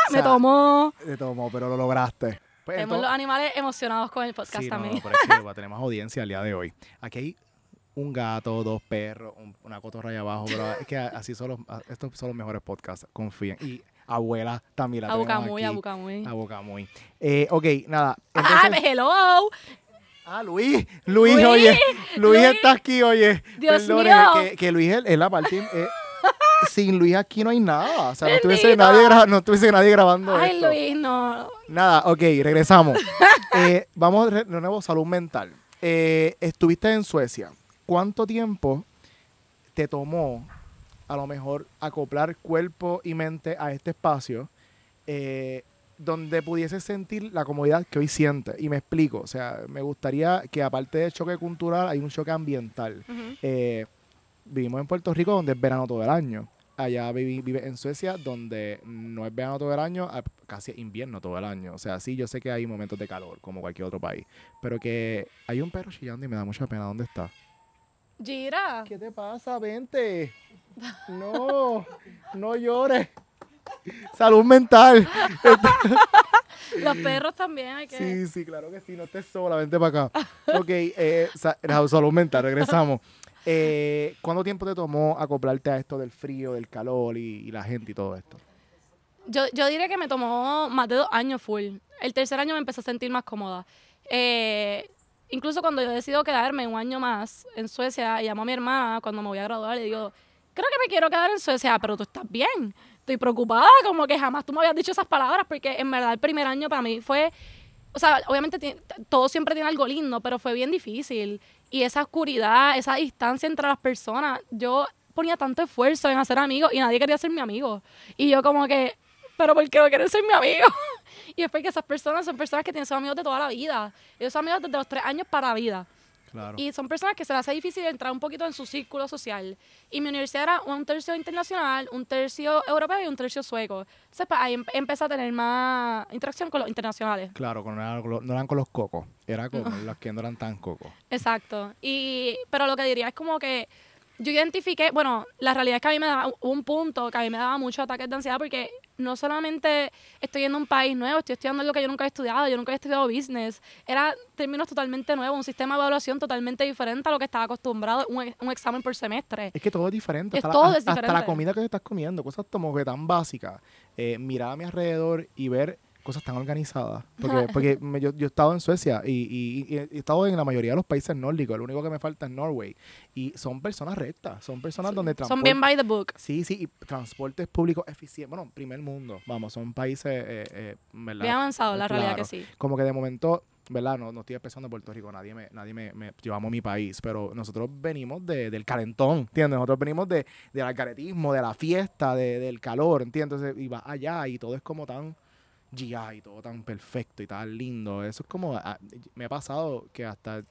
O me tomó. Te tomó, pero lo lograste. Pues, Tenemos los animales emocionados con el podcast Sí, también. no, pero es que <laughs> va, tenemos audiencia el día de hoy. Aquí hay un gato, dos perros, un- una cotorra allá abajo, pero es que así son los, estos son los mejores podcasts, confíen. Y abuela también la tenemos Abucamuy, aquí. abucamuy. Abucamuy. Eh, ok, nada. Ah, Entonces, hello. ah, Luis, Luis, Luis, oye, Luis, Luis. está aquí, oye. Dios Perdone, mío. Que, que Luis es, la parte... eh, <laughs> sin Luis aquí no hay nada. O sea, no estuviese, nadie, no grabando Ay, esto. Luis, no. Nada, ok, regresamos. <laughs> Eh, vamos de de nuevo, salud mental. Eh, estuviste en Suecia. ¿Cuánto tiempo te tomó a lo mejor acoplar cuerpo y mente a este espacio eh, donde pudieses sentir la comodidad que hoy sientes? Y me explico, o sea, me gustaría que aparte del choque cultural hay un choque ambiental. Eh, vivimos en Puerto Rico donde es verano todo el año. Allá viví- vive en Suecia donde no es verano todo el año, a- casi invierno todo el año. O sea, sí, yo sé que hay momentos de calor como cualquier otro país, pero que hay un perro chillando y me da mucha pena. ¿Dónde está? Gira. ¿Qué te pasa? Vente. No, no llores. Salud mental. <laughs> Los perros también hay que... Sí, sí, claro que sí. No estés sola, vente para acá. ok, eh, sa- salud mental, regresamos. Eh, ¿Cuánto tiempo te tomó acoplarte a esto del frío, del calor y, y la gente y todo esto? Yo, yo diría que me tomó más de dos años full. El tercer año me empecé a sentir más cómoda. Eh, incluso cuando yo decido quedarme un año más en Suecia, llamo a mi hermana cuando me voy a graduar y digo, creo que me quiero quedar en Suecia, pero tú estás bien. Estoy preocupada, como que jamás tú me habías dicho esas palabras, porque en verdad el primer año para mí fue, o sea, obviamente todo siempre tiene algo lindo, pero fue bien difícil. Y esa oscuridad, esa distancia entre las personas, yo ponía tanto esfuerzo en hacer amigos y nadie quería ser mi amigo. Y yo como que, pero ¿por qué no quieren ser mi amigo? <laughs> y es porque esas personas son personas que tienen son amigos de toda la vida. Ellos son amigos desde los tres años para la vida. Claro. Y son personas que se les hace difícil entrar un poquito en su círculo social. Y mi universidad era un tercio internacional, un tercio europeo y un tercio sueco. Entonces, pues, ahí em- empecé a tener más interacción con los internacionales. Claro, con- no eran, con los- no eran con los cocos, era con los que no eran tan cocos. Exacto. Y, pero lo que diría es como que yo identifiqué, bueno, la realidad es que a mí me daba un punto que a mí me daba muchos ataques de ansiedad porque no solamente estoy en un país nuevo, estoy estudiando algo que yo nunca he estudiado, yo nunca he estudiado business. Era términos totalmente nuevos, un sistema de evaluación totalmente diferente a lo que estaba acostumbrado, un, un examen por semestre. Es que todo es diferente. Es hasta, todo la, es hasta la diferente. comida que te estás comiendo, cosas como que tan básicas. Eh, mirar a mi alrededor y ver cosas tan organizadas. Porque, porque me- yo, yo he estado en Suecia y, y- y he estado en la mayoría de los países nórdicos. Lo único que me falta es Norway. Y son personas rectas. Son personas donde el Son bien by the book. Sí, sí, y transportes públicos eficientes. Bueno, primer mundo, vamos, son países, eh, eh, ¿verdad? Bien avanzado, la realidad que sí. Como que de momento, ¿verdad? No, no estoy en Puerto Rico, nadie me, nadie me, me llevamos mi país, pero nosotros venimos de, del calentón, ¿entiendes? Nosotros venimos de, del alcaretismo, de la fiesta, de- del calor, ¿entiendes? Y vas allá y todo es como tan GI, todo tan perfecto y tan lindo. Eso es como, ah, me ha pasado que hasta...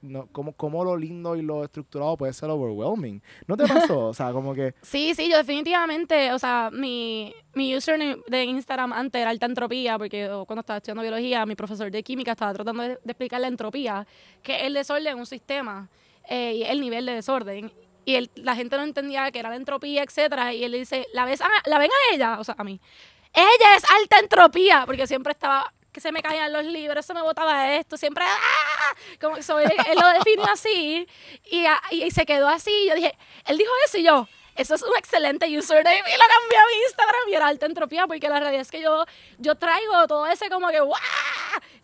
No, como, como lo lindo y lo estructurado puede ser overwhelming. ¿No te pasó? O sea, como que <laughs> Sí, sí, yo definitivamente, o sea, mi, mi username de Instagram antes era alta entropía, porque cuando estaba estudiando biología, mi profesor de química estaba tratando de, de explicar la entropía, que es el desorden en un sistema eh, y el nivel de desorden. Y la gente no entendía que era la entropía, etcétera, y él dice, ¿la, ves a, ¿la ven a ella? O sea, a mí. Ella es alta entropía, porque siempre estaba que se me caían los libros, se me botaba esto, siempre ¡ah! como que él lo definió así y, y, y se quedó así. Yo dije, él dijo eso y yo, eso es un excelente username y lo cambié a mi Instagram y era alta entropía porque la realidad es que yo, yo traigo todo ese como que ¡guau!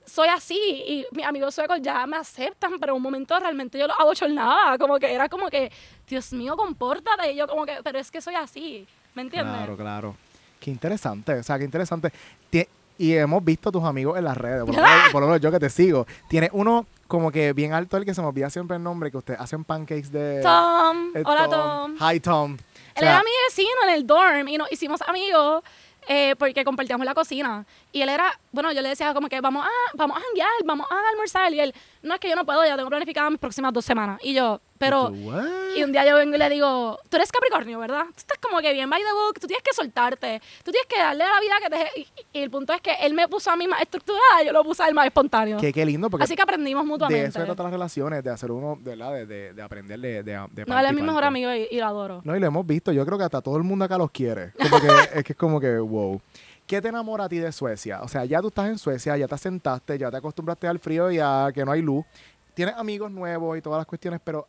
Soy así y mis amigos suecos ya me aceptan, pero un momento realmente yo lo abochornaba, como que era como que, Dios mío, compórtate. Y yo como que, pero es que soy así, ¿me entiendes? Claro, claro. Qué interesante, o sea, qué interesante. Tie- y hemos visto a tus amigos en las redes, por lo, <laughs> menos, por lo menos yo que te sigo. Tiene uno como que bien alto, el que se me olvida siempre el nombre, que ustedes hacen pancakes de... Tom, eh, hola Tom. Hi, Tom. O Él sea, era mi vecino en el dorm y nos hicimos amigos eh, porque compartíamos la cocina. Y él era, bueno, yo le decía como que vamos a, vamos a janguear, vamos a almorzar. Y él, no es que yo no puedo, ya tengo planificado mis próximas dos semanas. Y yo, pero, ¿tú, what? y un día yo vengo y le digo, tú eres Capricornio, ¿verdad? Tú estás como que bien by the book, tú tienes que soltarte, tú tienes que darle a la vida que te... Y, y el punto es que él me puso a mí más estructurada, yo lo puse a él más espontáneo. Qué, qué lindo, porque Así que aprendimos de mutuamente. eso se tratan las relaciones, de hacer uno, de, ¿verdad? de, de, de aprender de, de, de no, él es mi mejor amigo y, y lo adoro. No, y lo hemos visto. Yo creo que hasta todo el mundo acá los quiere. Como que, <laughs> es que es como que, wow. ¿Qué te enamora a ti de Suecia? O sea, ya tú estás en Suecia, ya te sentaste, ya te acostumbraste al frío y a que no hay luz. Tienes amigos nuevos y todas las cuestiones, pero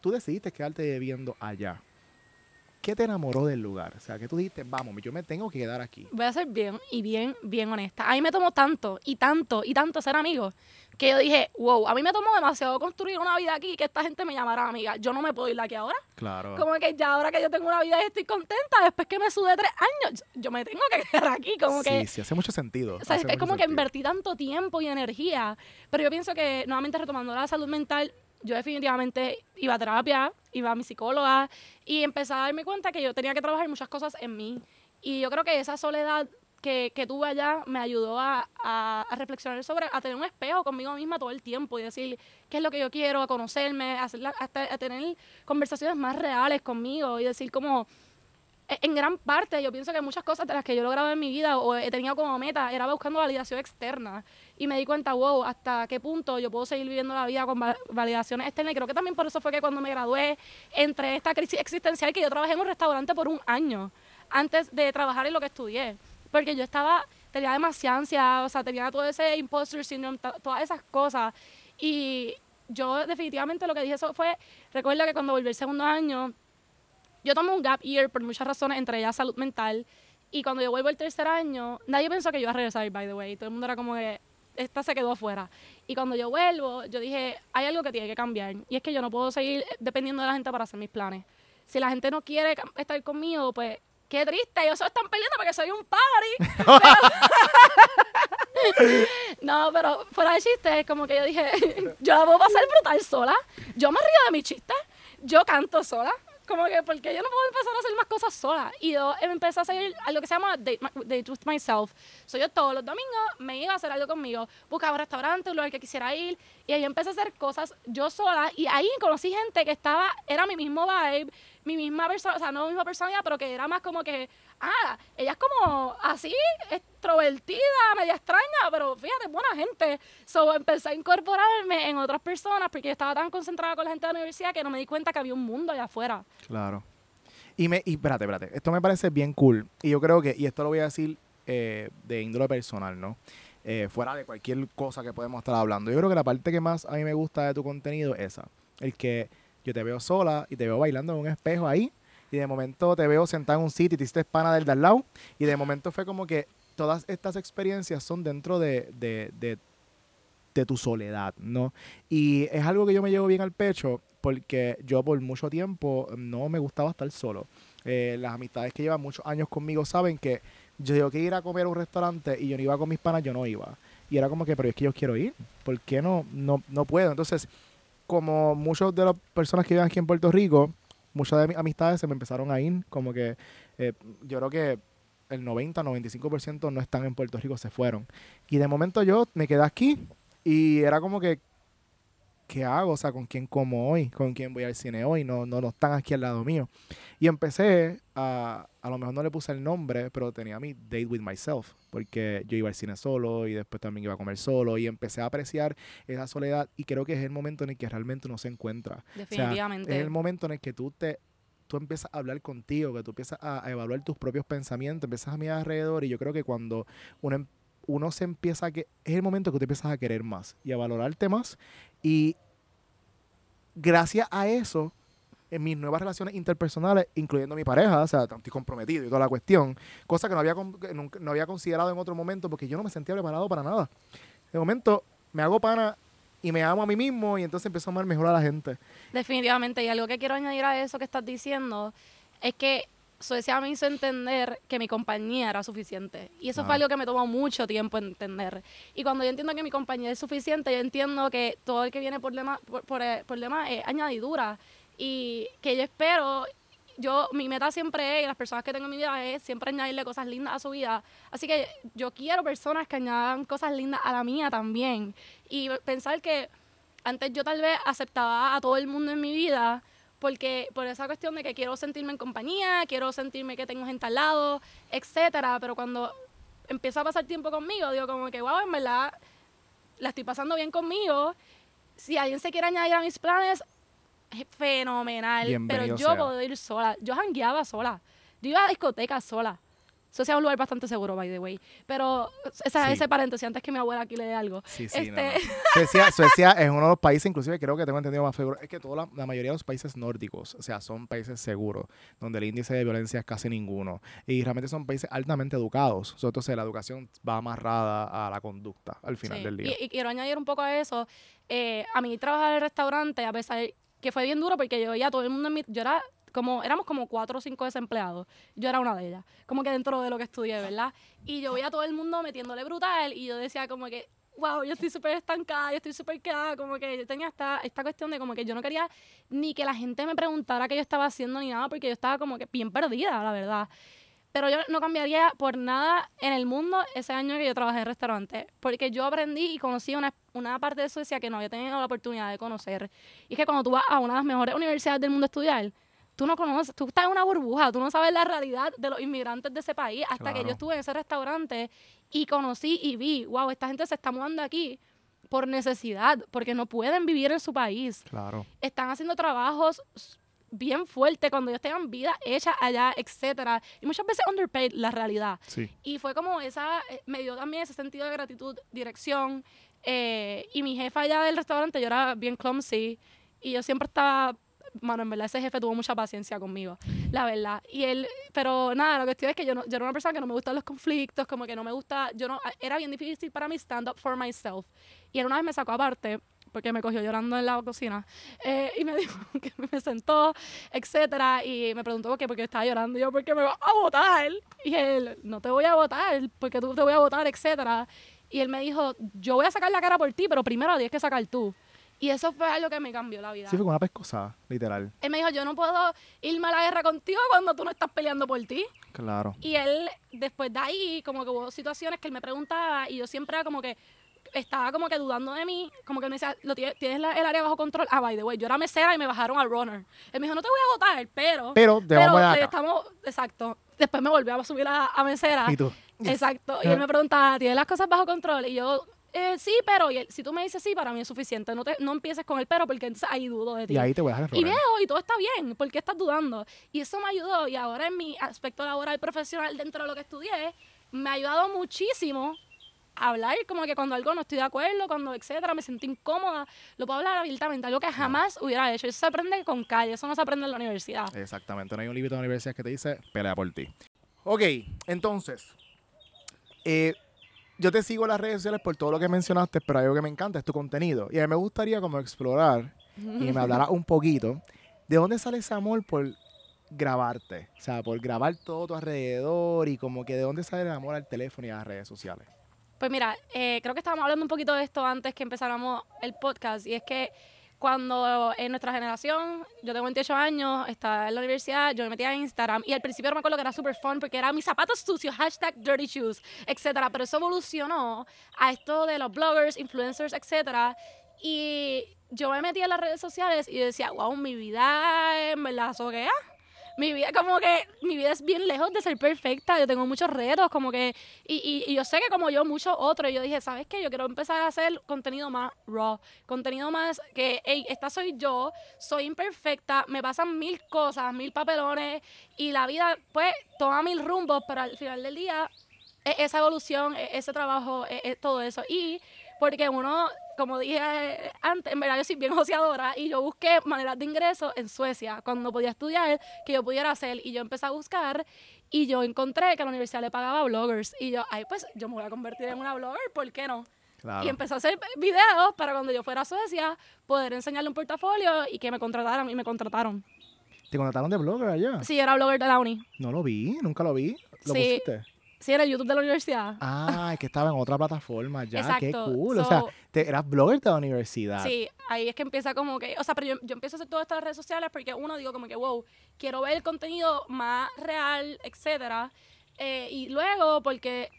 tú decidiste quedarte viviendo allá. ¿Qué te enamoró del lugar? O sea, que tú dijiste, vamos, yo me tengo que quedar aquí. Voy a ser bien y bien, bien honesta. A mí me tomó tanto y tanto y tanto ser amigo que yo dije, wow, a mí me tomó demasiado construir una vida aquí y que esta gente me llamara amiga. Yo no me puedo ir aquí ahora. Claro. Como que ya ahora que yo tengo una vida y estoy contenta, después que me sudé tres años, yo me tengo que <laughs> quedar aquí. Como sí, que sí, hace mucho sentido. o sea, es, como que sentido. invertí tanto tiempo y energía. Pero yo pienso que, nuevamente retomando la salud mental, yo definitivamente iba a terapia, iba a mi psicóloga y empecé a darme cuenta que yo tenía que trabajar muchas cosas en mí. Y yo creo que esa soledad que, que tuve allá me ayudó a, a- a reflexionar sobre, a tener un espejo conmigo misma todo el tiempo y decir qué es lo que yo quiero, a conocerme, a, hacer la- hasta, a tener conversaciones más reales conmigo y decir como, e- en gran parte, yo pienso que muchas cosas de las que yo he logrado en mi vida o he tenido como meta era buscando validación externa. Y me di cuenta, wow, hasta qué punto yo puedo seguir viviendo la vida con va- validaciones externas. Y creo que también por eso fue que cuando me gradué, entre esta crisis existencial, que yo trabajé en un restaurante por un año antes de trabajar en lo que estudié. Porque yo estaba tenía demasiada ansiedad, o sea, tenía todo ese imposter syndrome, to- todas esas cosas. Y yo definitivamente lo que dije eso fue, recuerdo que cuando volví el segundo año, yo tomé un gap year por muchas razones, entre ellas salud mental. Y cuando yo vuelvo el tercer año, nadie pensó que yo iba a regresar, by the way. Todo el mundo era como que, esta se quedó afuera. Y cuando yo vuelvo, yo dije, hay algo que tiene que cambiar. Y es que yo no puedo seguir dependiendo de la gente para hacer mis planes. Si la gente no quiere estar conmigo, pues qué triste. Ellos se están peleando porque soy un party. <laughs> No, pero fuera de chiste, es como que yo dije, <laughs> yo la puedo pasar brutal sola. Yo me río de mis chistes. Yo canto sola. Como que, porque yo no puedo empezar a hacer más cosas sola. Y yo em, empecé a hacer algo que se llama Date, Date with Myself. Soy yo todos los domingos me iba a hacer algo conmigo. Buscaba un restaurante, un lugar que quisiera ir. Y ahí empecé a hacer cosas yo sola. Y ahí conocí gente que estaba, era mi mismo vibe, mi misma persona, o sea, no mi misma personalidad, pero que era más como que, ah, ella es como así, extrovertida, media extraña, pero fíjate, buena gente. So empecé a incorporarme en otras personas porque estaba tan concentrada con la gente de la universidad que no me di cuenta que había un mundo allá afuera. Claro. Y, me, y espérate, espérate. Esto me parece bien cool. Y yo creo que, y esto lo voy a decir eh, de índole personal, ¿no? Eh, fuera de cualquier cosa que podemos estar hablando. Yo creo que la parte que más a mí me gusta de tu contenido es esa. El que yo te veo sola y te veo bailando en un espejo ahí. Y de momento te veo sentada en un sitio y te hiciste pana del de. Y de momento fue como que todas estas experiencias son dentro de, de, de, tu soledad, ¿no? Y es algo que yo me llevo bien al pecho porque yo por mucho tiempo no me gustaba estar solo. Eh, las amistades que llevan muchos años conmigo saben que yo que ir a comer a un restaurante y yo no iba con mis panas, yo no iba. Y era como que, pero es que yo quiero ir. ¿Por qué no, no, no puedo? Entonces, como muchas de las personas que viven aquí en Puerto Rico, muchas de mis amistades se me empezaron a ir. Como que eh, yo creo que el 90, 95% no están en Puerto Rico, se fueron. Y de momento yo me quedé aquí y era como que, ¿qué hago? O sea, ¿con quién como hoy? ¿Con quién voy al cine hoy? No, no, no están aquí al lado mío. Y empecé a, a lo mejor no le puse el nombre, pero tenía mi date with myself, porque yo iba al cine solo y después también iba a comer solo y empecé a apreciar esa soledad y creo que es el momento en el que realmente uno se encuentra. Definitivamente. Es el momento en el que tú te tú empiezas a hablar contigo, que tú empiezas a, a evaluar tus propios pensamientos, empiezas a mirar alrededor y yo creo que cuando uno, em- uno se empieza a que es el momento que tú empiezas a querer más y a valorarte más y gracias a eso en mis nuevas relaciones interpersonales, incluyendo mi pareja, o sea, estoy comprometido y toda la cuestión, cosa que no había, no había considerado en otro momento porque yo no me sentía preparado para nada. De momento me hago pana y me amo a mí mismo y entonces empiezo a amar mejor a la gente. Definitivamente. Y algo que quiero añadir a eso que estás diciendo es que Suecia me hizo entender que mi compañía era suficiente. Y eso fue Claro. algo que me tomó mucho tiempo entender. Y cuando yo entiendo que mi compañía es suficiente, yo entiendo que todo el que viene por demás, por, por, eh, por demás es añadidura. Y que yo espero, yo, mi meta siempre es, y las personas que tengo en mi vida es siempre añadirle cosas lindas a su vida. Así que yo quiero personas que añadan cosas lindas a la mía también. Y pensar que antes yo tal vez aceptaba a todo el mundo en mi vida porque por esa cuestión de que quiero sentirme en compañía, quiero sentirme que tengo gente al lado, etcétera, pero cuando empiezo a pasar tiempo conmigo, digo como que wow, en verdad la estoy pasando bien conmigo. Si alguien se quiere añadir a mis planes, es fenomenal, pero Bienvenido yo sea. puedo ir sola. Yo jangueaba sola. Yo iba a discotecas sola. Eso sea un lugar bastante seguro, by the way. Pero esa, Sí. ese paréntesis, antes que mi abuela aquí le dé algo. Sí, sí, Este- no. Suecia, Suecia es uno de los países, inclusive creo que tengo entendido más seguro, es que toda la, la mayoría de los países nórdicos, o sea, son países seguros, donde el índice de violencia es casi ninguno. Y realmente son países altamente educados. So, Entonces la educación va amarrada a la conducta al final del día. Y, y quiero añadir un poco a eso. eh, a mí trabajar en el restaurante, a pesar que fue bien duro porque yo veía a todo el mundo en mi... Yo era como... Éramos como cuatro o cinco desempleados. Yo era una de ellas. Como que dentro de lo que estudié, ¿verdad? Y yo veía a todo el mundo metiéndole brutal y yo decía como que... Wow, yo estoy súper estancada, yo estoy súper quedada, como que yo tenía esta, esta cuestión de como que yo no quería ni que la gente me preguntara qué yo estaba haciendo ni nada, porque yo estaba como que bien perdida, la verdad. Pero yo no cambiaría por nada en el mundo ese año que yo trabajé en restaurante, porque yo aprendí y conocí una, una parte de Suecia que no había tenido la oportunidad de conocer. Y es que cuando tú vas a una de las mejores universidades del mundo a estudiar, tú no conoces, tú estás en una burbuja, tú no sabes la realidad de los inmigrantes de ese país, hasta que Claro. yo estuve en ese restaurante y conocí y vi, wow, esta gente se está mudando aquí por necesidad, porque no pueden vivir en su país Claro. están haciendo trabajos bien fuerte cuando ellos tengan vida hecha allá, etcétera. Y muchas veces underpaid la realidad. Sí. Y fue como esa, eh, me dio también ese sentido de gratitud, dirección. eh, y mi jefa allá del restaurante, yo era bien clumsy. Y yo siempre estaba, mano, en verdad ese jefe tuvo mucha paciencia conmigo, la verdad. Y él, pero nada, lo que estoy es que yo, no, yo era una persona que no me gustan los conflictos, como que no me gusta, yo no, era bien difícil para mí stand up for myself. Y él una vez me sacó aparte, porque me cogió llorando en la cocina, eh, y me <laughs> dijo que me sentó, etcétera, y me preguntó por qué, porque estaba llorando, y yo, ¿por qué me va a votar? Y él, no te voy a votar, porque tú te voy a votar, etcétera. Y él me dijo, yo voy a sacar la cara por ti, pero primero tienes que sacar tú. Y eso fue algo que me cambió la vida. Sí, fue como una pescosa, literal. Él me dijo, yo no puedo irme a la guerra contigo cuando tú no estás peleando por ti. Claro. Y él, después de ahí, como que hubo situaciones que él me preguntaba y yo siempre era como que, estaba como que dudando de mí, como que me decía, ¿Lo tienes, ¿tienes la- el área bajo control? Ah, by the way, yo era mesera y me bajaron al runner. Él me dijo, no te voy a votar, pero... Pero te vamos a acá. estamos, exacto. Después me volvió a subir a, a mesera. Y tú. Exacto. Y él me preguntaba, ¿tienes las cosas bajo control? Y yo, eh, sí, pero. Y él, si tú me dices sí, para mí es suficiente. No, te, no empieces con el pero porque entonces ahí dudo de ti. Y ahí te voy a dejar Y veo, y todo está bien. ¿Por qué estás dudando? Y eso me ayudó. Y ahora en mi aspecto laboral profesional dentro de lo que estudié, me ha ayudado muchísimo a hablar como que cuando algo no estoy de acuerdo, cuando etcétera, me siento incómoda, lo puedo hablar abiertamente, algo que jamás hubiera hecho. Eso se aprende con calle, eso no se aprende en la universidad. Exactamente. No hay un libro de la universidad que te dice pelea por ti. Ok, entonces. eh, yo te sigo en las redes sociales por todo lo que mencionaste, pero algo que me encanta, es tu contenido. Y a mí me gustaría como explorar y me hablara un poquito de dónde sale ese amor por grabarte. O sea, por grabar todo tu alrededor y como que de dónde sale el amor al teléfono y a las redes sociales. Pues mira, eh, creo que estábamos hablando un poquito de esto antes que empezáramos el podcast y es que cuando en nuestra generación, yo tengo 28 años, estaba en la universidad, yo me metía en Instagram y al principio me acuerdo que era súper fun porque era mis zapatos sucios, hashtag dirty shoes, etcétera, pero eso evolucionó a esto de los bloggers, influencers, etcétera. Y yo me metía en las redes sociales y decía, wow, mi vida en verdad soquea mi vida como que mi vida es bien lejos de ser perfecta yo tengo muchos retos como que y, y, y yo sé que como yo muchos otros yo dije sabes qué yo quiero empezar a hacer contenido más raw contenido más que hey esta soy yo soy imperfecta me pasan mil cosas mil papelones y la vida pues toma mil rumbos pero al final del día es esa evolución es ese trabajo es todo eso. Y porque uno, como dije antes, en verdad yo soy bien joseadora y yo busqué maneras de ingreso en Suecia cuando podía estudiar que yo pudiera hacer y yo empecé a buscar y yo encontré que la universidad le pagaba bloggers y yo, ay pues yo me voy a convertir en una blogger, ¿por qué no? Claro. Y empecé a hacer videos para cuando yo fuera a Suecia poder enseñarle un portafolio y que me contrataran y me contrataron. ¿Te contrataron de blogger allá? Sí, yo era blogger de la uni. No lo vi, nunca lo vi. ¿Lo Sí. pusiste? Sí, era YouTube de la universidad. Ah, es que estaba en otra plataforma ya. Qué cool. o sea, te, eras blogger de la universidad. Sí, ahí es que empieza como que, o sea, pero yo, yo empiezo a hacer todas estas redes sociales porque uno digo como que, wow, quiero ver el contenido más real, etcétera. Eh, y luego porque,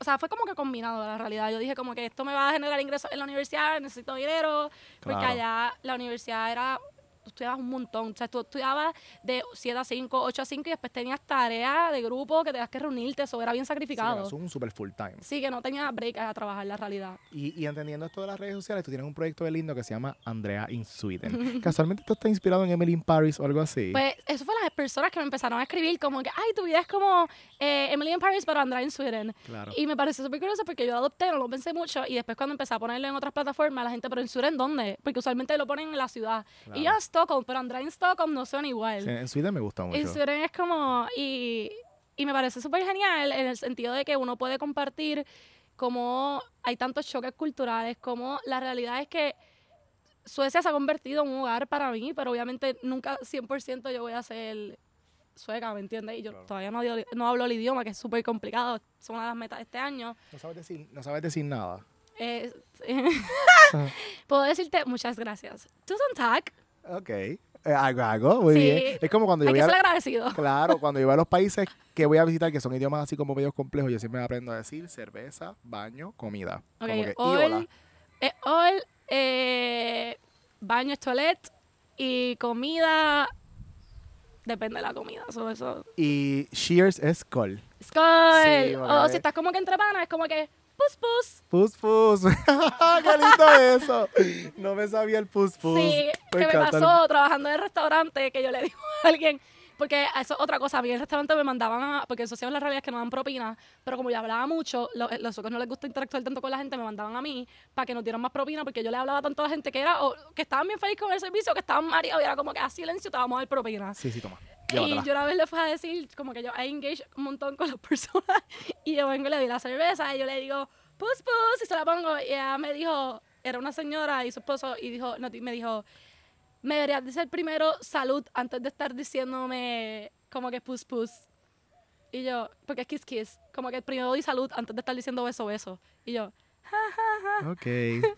o sea, fue como que combinado la realidad. Yo dije como que esto me va a generar ingresos en la universidad, necesito dinero, porque allá la universidad era, tú estudiabas un montón, o sea, tú estudiabas de 7 a 5, 8 a 5 y después tenías tareas de grupo que tenías que reunirte, eso era bien Sí, sacrificado. eras un super full time. Sí, que no tenía break a trabajar la realidad. Y, y entendiendo esto de las redes sociales, tú tienes un proyecto bien lindo que se llama Andrea in Sweden. <laughs> Casualmente esto está inspirado en Emily in Paris o algo así. Pues eso fue las personas que me empezaron a escribir como que, ay, tu vida es como eh, Emily in Paris, pero Andrea en Sweden. claro. Y me pareció súper curioso porque yo adopté, no lo pensé mucho, y después cuando empecé a ponerlo en otras plataformas, la gente, pero en Sweden, ¿dónde? Porque usualmente lo ponen en la ciudad. Claro. Y en Stockholm, pero Andrea en Stockholm no suena igual. Sí, en Sweden me gusta mucho. En Sweden es como, y, y me parece súper genial en el sentido de que uno puede compartir cómo hay tantos choques culturales, como la realidad es que Suecia se ha convertido en un hogar para mí, pero obviamente nunca 100% yo voy a ser sueca, ¿me entiendes? Y yo Claro. todavía no, no hablo el idioma, que es súper complicado. Es una de las metas de este año. No sabes decir, no sabes decir nada. Eh, <laughs> <laughs> Puedo decirte muchas gracias. Tusen tack. Ok. Eh, algo, algo, muy Sí. bien. Es como cuando yo Hay voy que a... ser agradecido. <laughs> Claro, cuando yo voy a los países que voy a visitar, que son idiomas así como medios complejos, yo siempre aprendo a decir cerveza, baño, comida. Ok, Como que, y hola. all, eh, all, eh, baño, toilet y comida. Depende de la comida. So, eso. Y cheers es col. ¡Skol! Sí, o porque- si estás como que entre panas, es como que pus pus. Pus pus. <laughs> ¡Qué lindo eso! No me sabía el pus pus. Sí, que me encanta pasó trabajando en el restaurante que yo le digo a alguien, porque eso es otra cosa, a mí en el restaurante me mandaban a, porque eso sí es la realidad es que no dan propina, pero como yo hablaba mucho, lo- los otros no les gusta interactuar tanto con la gente, me mandaban a mí para que nos dieran más propina, porque yo le hablaba tanto a la gente que era, o que estaban bien felices con el servicio, que estaban mareados, y era como que a silencio te vamos a dar propina. Sí, sí, toma. Y Llévatela. yo una vez le fui a decir, como que yo I engage un montón con las <laughs> personas, y yo vengo y le di la cerveza, y yo le digo, pus pus, y se la pongo, y ella me dijo, era una señora y su esposo, y dijo, no, me dijo, me deberías decir primero salud antes de estar diciéndome como que pus pus. Y yo, porque es kiss kiss, como que primero doy salud antes de estar diciendo beso beso. Y yo, <laughs> Ok,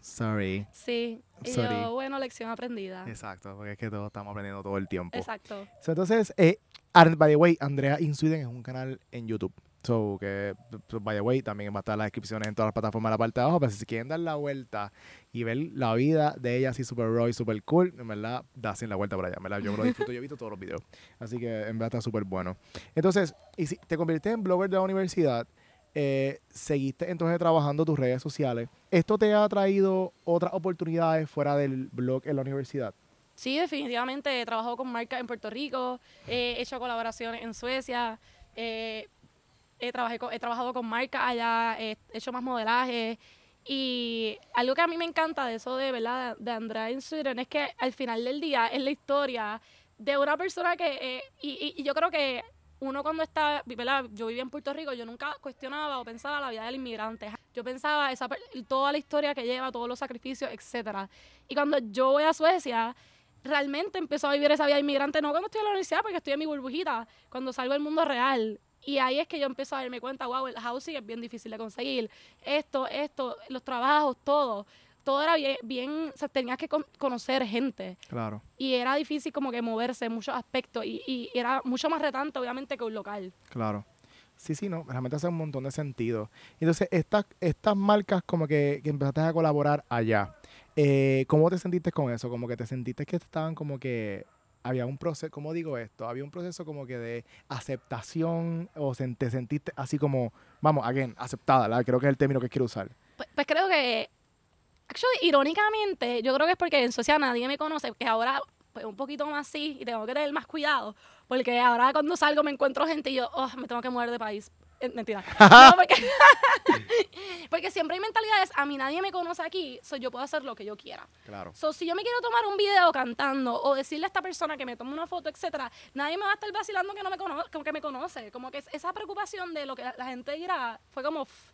sorry. sí. Y Sorry. yo, bueno, lección aprendida. Exacto, porque es que todos estamos aprendiendo todo el tiempo. Exacto. So, entonces, eh, by the way, Andrea in Sweden es un canal en YouTube. So, que, so, by the way, también va a estar en las descripciones en todas las plataformas de la parte de abajo. Pero si quieren dar la vuelta y ver la vida de ella así super raw y super cool, en verdad, da sin la vuelta por allá. En verdad, yo me lo disfruto. Yo he visto todos los videos. Así que, en verdad, está súper bueno. Entonces, y si te conviertes en blogger de la universidad, eh, seguiste entonces trabajando tus redes sociales. ¿Esto te ha traído otras oportunidades fuera del blog en la universidad? Sí, definitivamente he trabajado con marcas en Puerto Rico, he hecho colaboraciones en Suecia, eh, he, trabajado con marcas allá, he hecho más modelaje. Y algo que a mí me encanta de eso de, ¿verdad? de Andrea en Sweden es que al final del día es la historia de una persona que, eh, y yo creo que uno cuando está. Yo vivía en Puerto Rico, yo nunca cuestionaba o pensaba la vida del inmigrante. Yo pensaba esa, toda la historia que lleva, todos los sacrificios, etcétera. Y cuando yo voy a Suecia, realmente empezó a vivir esa vida de inmigrante, no cuando estoy en la universidad, porque estoy en mi burbujita, cuando salgo al mundo real. Y ahí es que yo empiezo a darme cuenta, wow, el housing es bien difícil de conseguir. Esto, esto, los trabajos, todo. Todo era bien, bien o sea, tenías que con- conocer gente. Claro. Y era difícil como que moverse en muchos aspectos. Y, y era mucho más retante, obviamente, que un local. Claro. Sí, sí, no, realmente hace un montón de sentido. Entonces, estas, estas marcas como que, que empezaste a colaborar allá, eh, ¿cómo te sentiste con eso? Como que te sentiste que estaban como que había un proceso, ¿cómo digo esto? Había un proceso como que de aceptación o te sentiste así como, vamos, again, aceptada, ¿la? creo que es el término que quiero usar. Pues, pues creo que, actually, irónicamente, yo creo que es porque en Suecia nadie me conoce, que ahora pues un poquito más sí y tengo que tener más cuidado, porque ahora cuando salgo me encuentro gente y yo, oh, me tengo que mover de país. Eh, mentira. <laughs> No, porque, <laughs> porque siempre hay mentalidades, a mí nadie me conoce aquí, so yo puedo hacer lo que yo quiera. Claro. So, si yo me quiero tomar un video cantando o decirle a esta persona que me tome una foto, etcétera, nadie me va a estar vacilando que no me conoce, como que me conoce. Como que es- esa preocupación de lo que la, la gente dirá fue como, "Pff,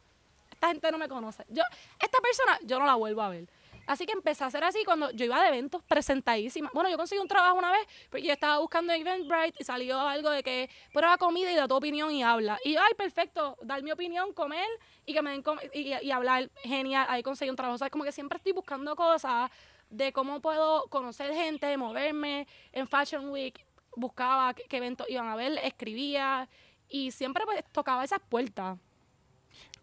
esta gente no me conoce. Yo, esta persona, yo no la vuelvo a ver. Así que empecé a hacer así cuando yo iba de eventos presentadísima. Bueno, yo conseguí un trabajo una vez porque yo estaba buscando Eventbrite y salió algo de que prueba comida y da tu opinión y habla. Y yo, ay, perfecto, dar mi opinión, comer y que me den com- y, y hablar. Genial, ahí conseguí un trabajo. O sea, como que siempre estoy buscando cosas de cómo puedo conocer gente, moverme. En Fashion Week buscaba qué, qué eventos iban a ver, escribía y siempre pues, tocaba esas puertas.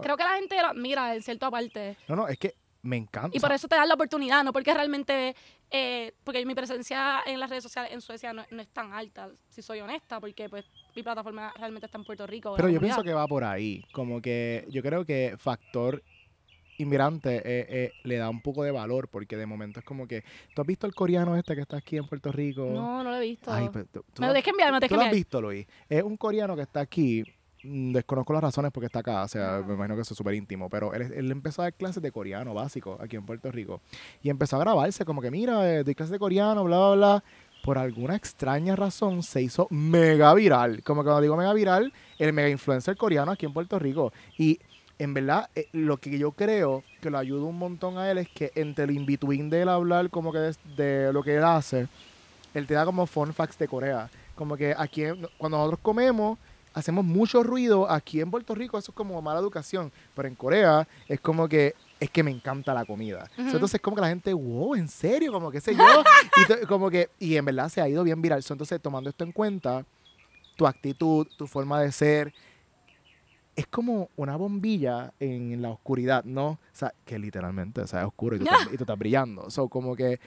Creo que la gente lo admira en cierta parte. No, no, es que me encanta. Y por eso te dan la oportunidad, no porque realmente, eh, porque mi presencia en las redes sociales en Suecia no, no es tan alta, si soy honesta, porque pues mi plataforma realmente está en Puerto Rico. Pero yo pienso que va por ahí. Como que yo creo que factor inmigrante eh, eh, le da un poco de valor porque de momento es como que tú has visto el coreano este que está aquí en Puerto Rico. No, no lo he visto. Ay, pues, tú, tú me lo- que enviar, me lo tú tienes que lo has enviar. visto, Luis. Es un coreano que está aquí. Mm, Desconozco las razones porque está acá, o sea, Ah. me imagino que eso es súper íntimo, pero él, él empezó a dar clases de coreano básico aquí en Puerto Rico y empezó a grabarse como que, mira, eh, doy clases de coreano, bla, bla, bla. Por alguna extraña razón se hizo mega viral. Como que cuando digo mega viral, el mega influencer coreano aquí en Puerto Rico. Y en verdad, eh, lo que yo creo que lo ayuda un montón a él es que entre el in-between de él hablar como que de, de lo que él hace, él te da como fun facts de Corea. Como que aquí, cuando nosotros comemos, hacemos mucho ruido. Aquí en Puerto Rico eso es como mala educación. Pero en Corea es como que es que me encanta la comida. So, Ujú. entonces como que la gente, wow, ¿en serio? Como que sé yo. <laughs> y, como que, y en verdad se ha ido bien viral. Entonces tomando esto en cuenta, tu actitud, tu forma de ser, es como una bombilla en la oscuridad, ¿no? O sea, que literalmente, o sea, es oscuro y tú, estás, <laughs> y tú estás brillando. So, como que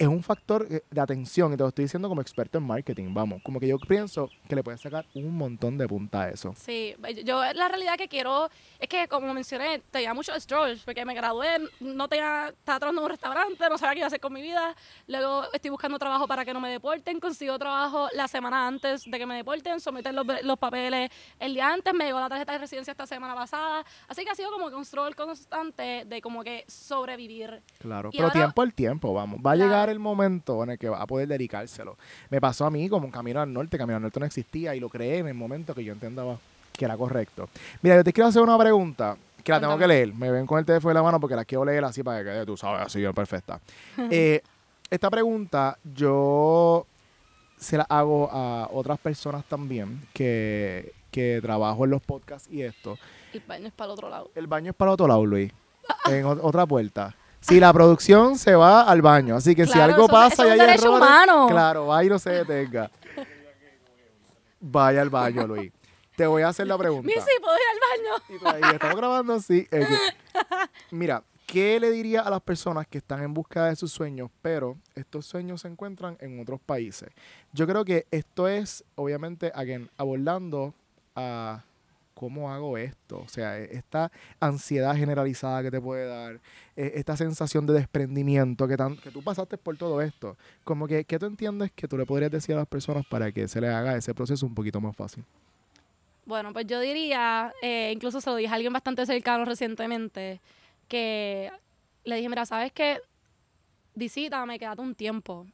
es un factor eh, de atención y te lo estoy diciendo como experto en marketing, vamos, como que yo pienso que le puedes sacar un montón de punta a eso. Sí, yo la realidad que quiero es que, como mencioné, tenía mucho struggle porque me gradué, no tenía, estaba trabajando en un restaurante, no sabía qué iba a hacer con mi vida, luego estoy buscando trabajo para que no me deporten, consigo trabajo la semana antes de que me deporten, someter los, los papeles el día antes, me llegó la tarjeta de residencia esta semana pasada, así que ha sido como que un struggle constante de como que sobrevivir. Claro, pero tiempo al tiempo, vamos, va a llegar el momento en el que va a poder dedicárselo. Me pasó a mí como un camino al norte, camino al norte no existía y lo creé en el momento que yo entendaba que era correcto. Mira, yo te quiero hacer una pregunta que la tengo que leer. Me ven con el teléfono en la mano porque la quiero leer así para que quede, tú sabes, así perfecta. <laughs> Eh, esta pregunta yo se la hago a otras personas también que, que trabajo en los podcasts y esto. El baño es para el otro lado. El baño es para el otro lado, Luis. <laughs> en otra puerta. Si la producción se va al baño, así que si algo pasa y hay errores, claro, va y no se detenga. Vaya al baño, Luis. Te voy a hacer la pregunta. sí, ¿puedo ir al baño? estamos grabando, sí. mira, ¿qué le diría a las personas que están en busca de sus sueños, pero estos sueños se encuentran en otros países? Yo creo que esto es, obviamente, again, abordando a ¿cómo hago esto? O sea, e, esta ansiedad generalizada que te puede dar, e, esta sensación de desprendimiento que, tan, que tú pasaste por todo esto, como que, ¿qué tú entiendes que tú le podrías decir a las personas para que se les haga ese proceso un poquito más fácil? Bueno, pues yo diría, eh, incluso se lo dije a alguien bastante cercano recientemente, que le dije, mira, ¿sabes qué? Visítame, quédate un tiempo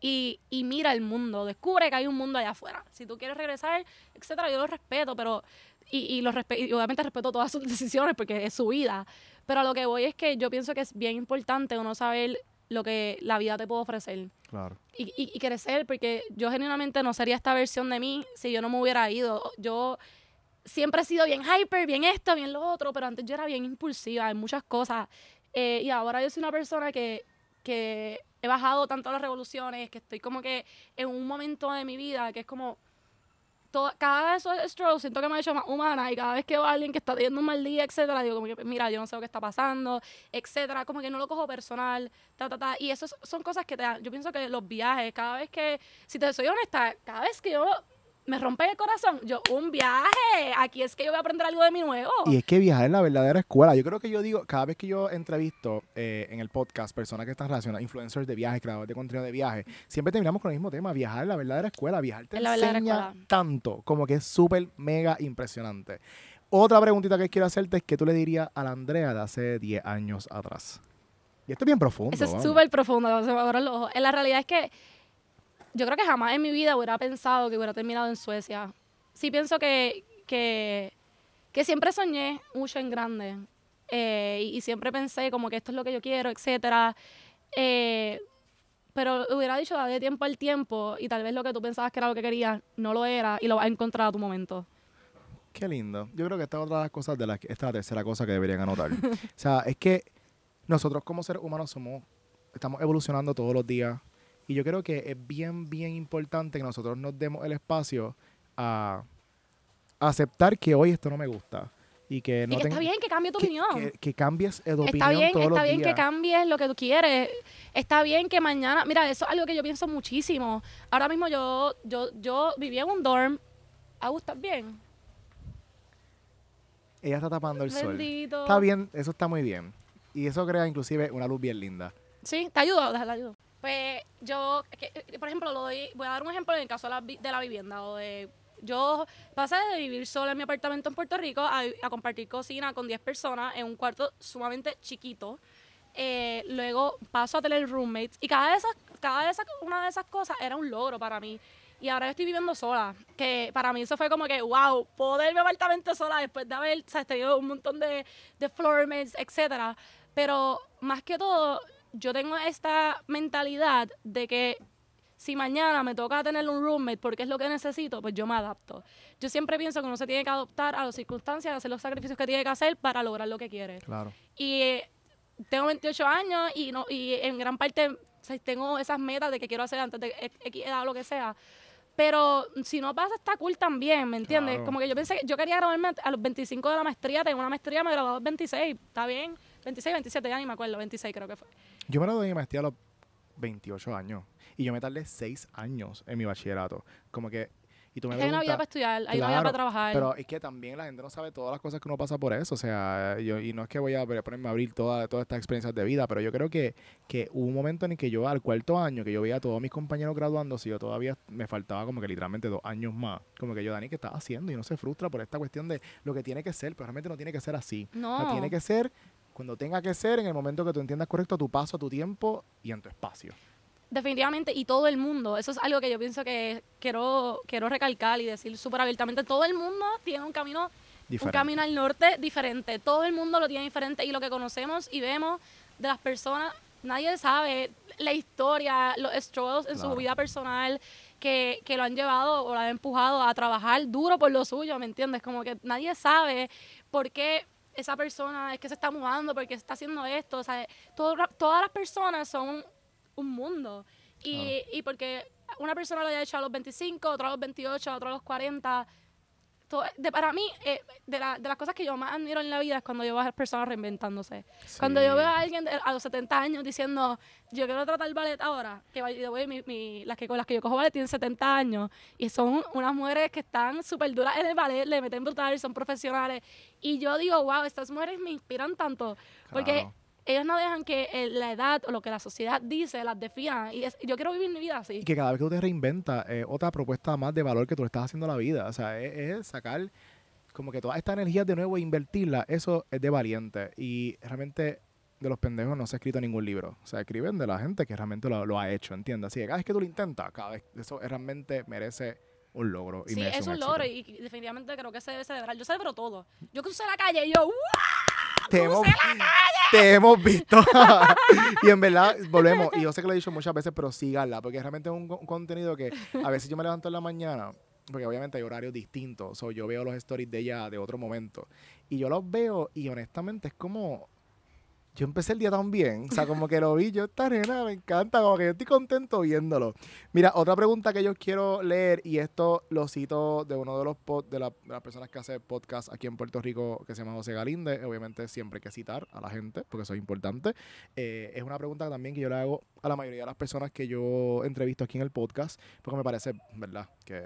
y, y, mira el mundo, descubre que hay un mundo allá afuera. Si tú quieres regresar, etcétera, yo lo respeto, pero y, y, lo y obviamente respeto todas sus <laughs> decisiones porque es su vida. Pero a lo que voy es que yo pienso que es bien importante uno saber lo que la vida te puede ofrecer. Claro. Y, y, crecer, porque yo genuinamente no sería esta versión de mí si yo no me hubiera ido. Yo siempre he sido bien hyper, bien esto, bien lo otro, pero antes yo era bien impulsiva en muchas cosas. Eh, y ahora yo soy una persona que, que he bajado tanto las revoluciones, que estoy como que en un momento de mi vida que es como cada vez esos struggles siento que me ha hecho más humana y cada vez que veo a alguien que está teniendo un mal día, etcétera, digo como que, mira, yo no sé lo que está pasando, etcétera, como que no lo cojo personal, ta, ta, ta. Y eso son cosas que te dan, yo pienso que los viajes, cada vez que, si te soy honesta, cada vez que yo me rompe el corazón. Yo, un viaje. Aquí es que yo voy a aprender algo de mi nuevo. Y es que viajar es la verdadera escuela. Yo creo que yo digo, cada vez que yo entrevisto eh, en el podcast personas que están relacionadas, influencers de viaje, creadores de contenido de viaje, siempre terminamos con el mismo tema. Viajar es la verdadera escuela. Viajar te enseña tanto, como que es súper, mega impresionante. Otra preguntita que quiero hacerte es, ¿qué tú le dirías a la Andrea de hace 10 años atrás? Y esto es bien profundo. Eso es súper profundo, se me los ojos. En la realidad es que yo creo que jamás en mi vida hubiera pensado que hubiera terminado en Suecia. Sí pienso que, que, siempre soñé mucho en grande eh, y, siempre pensé como que esto es lo que yo quiero, etcétera. Eh, pero hubiera dicho, de tiempo al tiempo y tal vez lo que tú pensabas que era lo que querías no lo era y lo vas a encontrar a tu momento. Qué lindo. Yo creo que esta es otra de las cosas de que, esta es la tercera cosa que deberían anotar. <laughs> o sea, es que nosotros como seres humanos somos, estamos evolucionando todos los días y yo creo que es bien, bien importante que nosotros nos demos el espacio a, aceptar que hoy esto no me gusta. Y que, no está bien que cambie tu opinión. Que, cambies de opinión Está bien, está bien que cambies lo que tú quieres. Está bien que mañana... Mira, eso es algo que yo pienso muchísimo. Ahora mismo yo, yo, yo vivía en un dorm. ¿A gustar bien? Ella está tapando el sol. Está bien, eso está muy bien. Y eso crea inclusive una luz bien linda. Sí, te ayudo, déjala ayudo. Pues yo, eh, por ejemplo, lo doy, voy a dar un ejemplo en el caso de la, vivienda o de yo pasé de vivir sola en mi apartamento en Puerto Rico a, compartir cocina con 10 personas en un cuarto sumamente chiquito. Eh, luego paso a tener roommates y cada, de esas, cada de esas, una de esas cosas era un logro para mí. Y ahora estoy viviendo sola, que para mí eso fue como que, wow, poder mi apartamento sola después de haber tenido un montón de, de floor mates, etc. Pero más que todo, yo tengo esta mentalidad de que si mañana me toca tener un roommate porque es lo que necesito, pues yo me adapto. Yo siempre pienso que uno se tiene que adoptar a las circunstancias, hacer los sacrificios que tiene que hacer para lograr lo que quiere. Claro. Y eh, tengo 28 años y no y en gran parte tengo esas metas de que quiero hacer antes de X edad o lo que sea. Pero si no pasa, está cool también, ¿me entiendes? Como que yo pensé, yo quería graduarme a los 25 de la maestría, tengo una maestría, me gradué a los 26, está bien. 26, 27, ya ni me acuerdo, 26 creo que fue. Yo me lo doy maestría a los 28 años. Y yo me tardé 6 años en mi bachillerato. Como que... Y tú me Es que hay una vida para estudiar, hay una vida Claro, para trabajar. pero es que también la gente no sabe todas las cosas que uno pasa por eso. O sea, yo, y no es que voy a ponerme a abrir toda- todas estas experiencias de vida, pero yo creo que, que hubo un momento en el que yo al cuarto año, que yo veía a todos mis compañeros graduándose, yo todavía me faltaba como que literalmente dos años más. Como que yo, Dani, ¿qué estás haciendo? Y no se frustra por esta cuestión de lo que tiene que ser, pero realmente no tiene que ser así. O sea, no. tiene que ser cuando tenga que ser, en el momento que tú entiendas correcto tu paso, tu tiempo y en tu espacio. Definitivamente, y todo el mundo. Eso es algo que yo pienso que quiero, quiero recalcar y decir súper abiertamente. Todo el mundo tiene un camino, un camino al norte diferente. Todo el mundo lo tiene diferente. Y lo que conocemos y vemos de las personas, nadie sabe la historia, los struggles en Claro. su vida personal que, que lo han llevado o lo han empujado a trabajar duro por lo suyo, ¿me entiendes? Como que nadie sabe por qué esa persona es que se está mudando, por qué está haciendo esto. O sea, todo- todas las personas son un mundo. Y, y porque una persona lo haya hecho a los 25, otra a los 28, otra a los 40. Todo- de, para mí, eh, de, la- de las cosas que yo más admiro en la vida es cuando yo veo a las personas reinventándose. Cuando yo veo a alguien de- a los 70 años diciendo, yo quiero tratar el ballet ahora, que mi- mi- las que con las que yo cojo ballet tienen 70 años y son unas mujeres que están súper duras en el ballet, le meten brutal, son profesionales. Y yo digo, wow, estas mujeres me inspiran tanto. Porque. Ellos no dejan que eh, la edad o lo que la sociedad dice las defina. Y es- yo quiero vivir mi vida así. Y que cada vez que tú te reinventas, es otra propuesta más de valor que tú le estás haciendo a la vida. O sea, es, es sacar como que toda esta energía de nuevo e invertirla. Eso es de valiente. Y realmente de los pendejos no se ha escrito ningún libro. O sea, escriben de la gente que realmente lo, lo ha hecho, ¿entiendes? Así que cada vez que tú lo intentas, cada vez eso realmente merece un logro. Y Sí, merece es un éxito. logro y y definitivamente creo que se debe celebrar. Yo celebro todo. Yo crucé la calle y yo, ¡uh! Te hemos, te hemos visto. <laughs> y en verdad, volvemos. Y yo sé que lo he dicho muchas veces, pero síganla, porque realmente es un, co- un contenido que a veces yo me levanto en la mañana, porque obviamente hay horarios distintos. So, yo veo los stories de ella de otro momento. Y yo los veo y honestamente es como. Yo empecé el día tan bien, o sea, como que lo vi, yo esta nena me encanta, como que yo estoy contento viéndolo. Mira, otra pregunta que yo quiero leer, y esto lo cito de uno de los pod- de, la- de las personas que hace podcast aquí en Puerto Rico, que se llama José Galinde. Obviamente siempre hay que citar a la gente, porque eso es importante. Eh, es una pregunta también que yo le hago a la mayoría de las personas que yo entrevisto aquí en el podcast, porque me parece, ¿verdad? Que,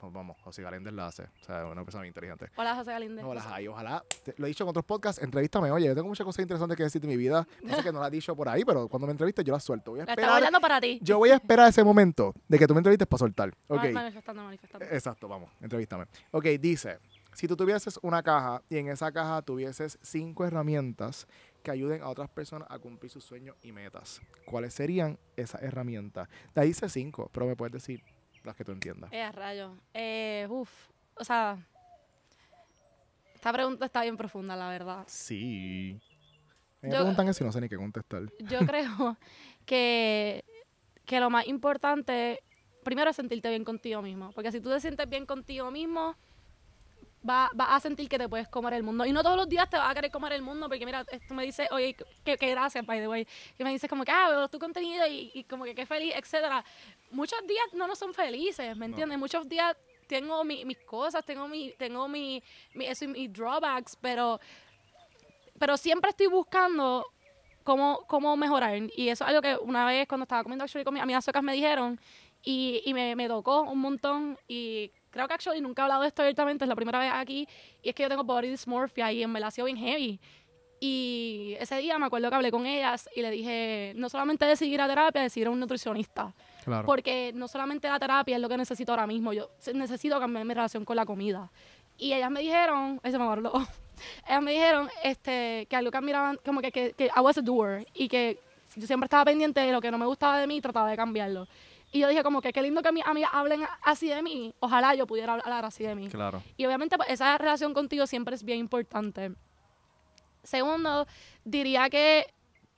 vamos, José Galinde la hace, o sea, una persona muy inteligente. Hola, José Galinde. No las hay, ojalá. te- lo he dicho en otros podcasts, entrevístame. Oye, yo tengo muchas cosas interesantes que decir de mi vida. No sé que no las he dicho por ahí, pero cuando me entrevistes yo las suelto. Voy a La estaba esperar, hablando para ti. yo voy a esperar ese momento de que tú me entrevistes para soltar. Ok. Ma- Manifestando, manifestando. Exacto, vamos, entrevístame. Ok, dice, si tú tuvieses una caja y en esa caja tuvieses cinco herramientas que ayuden a otras personas a cumplir sus sueños y metas, ¿cuáles serían esas herramientas? De ahí dice cinco, pero me puedes decir las que tú entiendas. Eh, rayo. Eh, uf. O sea, esta pregunta está bien profunda, la verdad. Sí. Me Yo- preguntan eso y no sé ni qué contestar. Yo <laughs> creo que, que lo más importante, primero es sentirte bien contigo mismo. Porque si tú te sientes bien contigo mismo, vas va a sentir que te puedes comer el mundo. Y no todos los días te vas a querer comer el mundo, porque mira, tú me dices, oye, que, que gracias, by the way. Y me dices como que, ah, veo tu contenido y, y como que qué feliz, etcétera. Muchos días no nos son felices, ¿me entiendes? Muchos días tengo mi- mis cosas, tengo mi, tengo mi, mi, eso mis drawbacks, pero, pero siempre estoy buscando cómo, cómo mejorar. Y eso es algo que una vez cuando estaba comiendo actually con mis amigas suecas me dijeron y, y me, me tocó un montón. Y creo que actually nunca he hablado de esto abiertamente, es la primera vez aquí. Y es que yo tengo body dysmorphia y en verdad bien heavy. Y ese día me acuerdo que hablé con ellas y le dije, no solamente decidir a terapia, decidir a un nutricionista. Claro. Porque no solamente la terapia es lo que necesito ahora mismo, yo se- necesito cambiar mi relación con la comida. Y ellas me dijeron, ese me acuerdo, ellas me dijeron este, que algo que admiraban, como que, que, que I was a doer y que yo siempre estaba pendiente de lo que no me gustaba de mí y trataba de cambiarlo. Y yo dije como que qué lindo que mis amigas hablen así de mí, ojalá yo pudiera hablar así de mí. Claro. Y obviamente pues, esa relación contigo siempre es bien importante. Segundo, diría que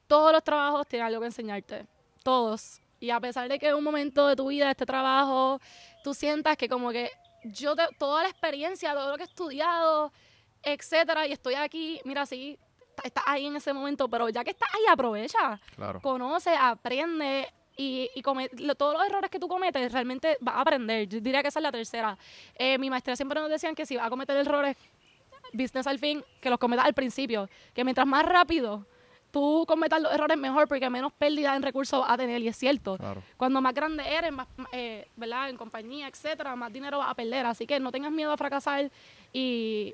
todos los trabajos tienen algo que enseñarte. Todos. Y a pesar de que en un momento de tu vida, este trabajo, tú sientas que como que yo, te- toda la experiencia, todo lo que he estudiado, etcétera, y estoy aquí, mira, sí, estás ahí en ese momento, pero ya que estás ahí, aprovecha Claro. conoce, aprende y, y come- lo- todos los errores que tú cometes realmente vas a aprender. Yo diría que esa es la tercera. Eh, mi maestría siempre nos decían que si vas a cometer errores, business al fin, que los cometas al principio. Que mientras más rápido tú cometas los errores mejor porque menos pérdida en recursos vas a tener y es cierto. Claro. Cuando más grande eres, más, eh, ¿verdad? En compañía, etcétera, más dinero vas a perder. Así que no tengas miedo a fracasar y,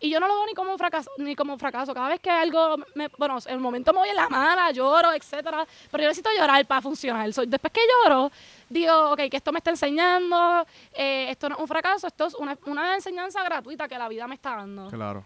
y yo no lo veo ni como fracaso, ni como fracaso. Cada vez que algo, me, bueno, en el momento me voy en la mala, lloro, etcétera, pero yo necesito llorar para funcionar. So, después que lloro, digo, ok, que esto me está enseñando, eh, esto no es un fracaso, esto es una, una enseñanza gratuita que la vida me está dando. Claro.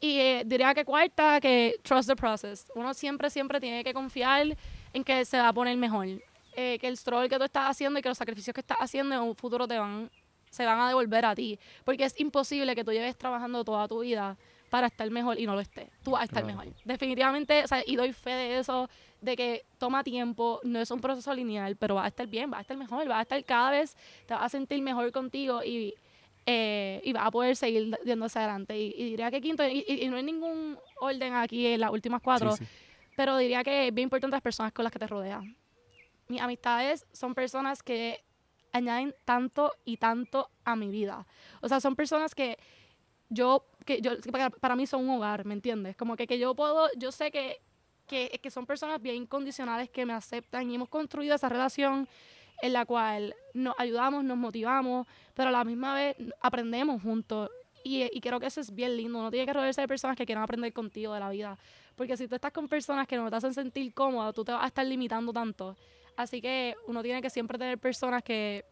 Y eh, diría que cuarta, que trust the process. Uno siempre, siempre tiene que confiar en que se va a poner mejor. Eh, que el struggle que tú estás haciendo y que los sacrificios que estás haciendo en un futuro te van, se van a devolver a ti. Porque es imposible que tú lleves trabajando toda tu vida para estar mejor y no lo estés. Tú vas a estar Claro. mejor. Definitivamente, o sea, y doy fe de eso, de que toma tiempo, no es un proceso lineal, pero vas a estar bien, vas a estar mejor, vas a estar cada vez, te vas a sentir mejor contigo y, eh, y vas a poder seguir hacia adelante. Y, y diría que quinto, y, no hay ningún orden aquí en las últimas cuatro, Sí, sí. pero diría que es bien importante las personas con las que te rodean. Mis amistades son personas que añaden tanto y tanto a mi vida. O sea, son personas que yo, que yo para, para mí son un hogar, ¿me entiendes? Como que, que yo puedo, yo sé que, que, que son personas bien incondicionales que me aceptan y hemos construido esa relación en la cual nos ayudamos, nos motivamos, pero a la misma vez aprendemos juntos. Y, y creo que eso es bien lindo. Uno tiene que rodearse de personas que quieran aprender contigo de la vida. Porque si tú estás con personas que no te hacen sentir cómoda, tú te vas a estar limitando tanto. Así que uno tiene que siempre tener personas que...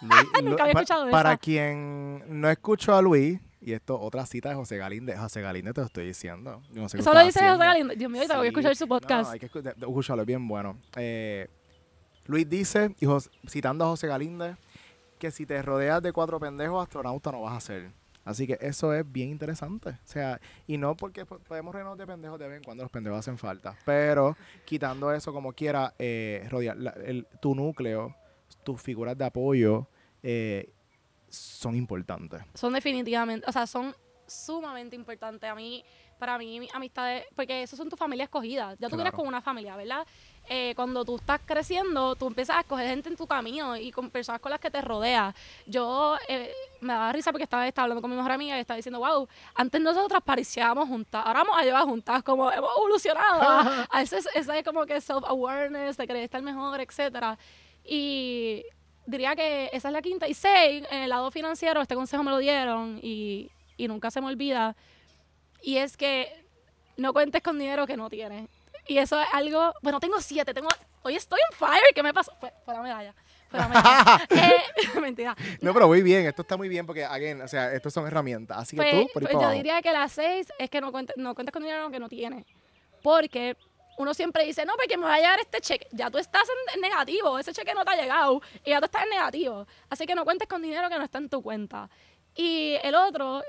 Luis- <laughs> Nunca había pa- escuchado Para esa. quien no escuchó a Luis, y esto otra cita de José Galíndez, José Galíndez te lo estoy diciendo. No sé qué Eso lo estás dice José. Galindo. Dios mío, ahorita voy a Sí. escuchar su podcast. No, hay que escucharlo, bien bueno. Eh, Luis dice, y Jos- citando a José Galíndez, que si te rodeas de cuatro pendejos, astronauta no vas a ser. Así que eso es bien interesante. O sea, y no porque po- podemos rodearnos de pendejos de vez en cuando los pendejos hacen falta. Pero quitando eso como quiera, eh, rodear el- tu núcleo, tus figuras de apoyo, eh, son importantes. son definitivamente, o sea, son sumamente importantes. A mí, para mí, mis amistades, porque eso son tu familia escogida. Ya tú vienes Claro. con una familia, ¿verdad? Eh, cuando tú estás creciendo, tú empiezas a escoger gente en tu camino y con personas con las que te rodeas. Yo eh, me daba risa porque estaba, estaba hablando con mi mejor amiga y estaba diciendo, wow, antes nosotras parecíamos juntas, ahora vamos a llevar juntas, como hemos evolucionado. <laughs> a, a ese, ese como que self-awareness, de querer estar mejor, etcétera. Y diría que esa es la quinta. Y seis, en el lado financiero, este consejo me lo dieron y, y nunca se me olvida. Y es que no cuentes con dinero que no tienes. Y eso es algo. Bueno, tengo siete. Tengo, hoy estoy on fire. ¿Qué me pasó? Fue, fue la medalla. Fue la medalla. <laughs> Eh, <laughs> mentira. No, pero muy bien, esto está muy bien porque, again, o sea, estos son herramientas. Así que Pues, tú, por ahí pues para yo abajo. diría que la seis es que no cuentes, no cuentes con dinero que no tienes. Porque uno siempre dice, no, porque me va a llegar este cheque. Ya tú estás en negativo, ese cheque no te ha llegado y ya tú estás en negativo. Así que no cuentes con dinero que no está en tu cuenta. Y el otro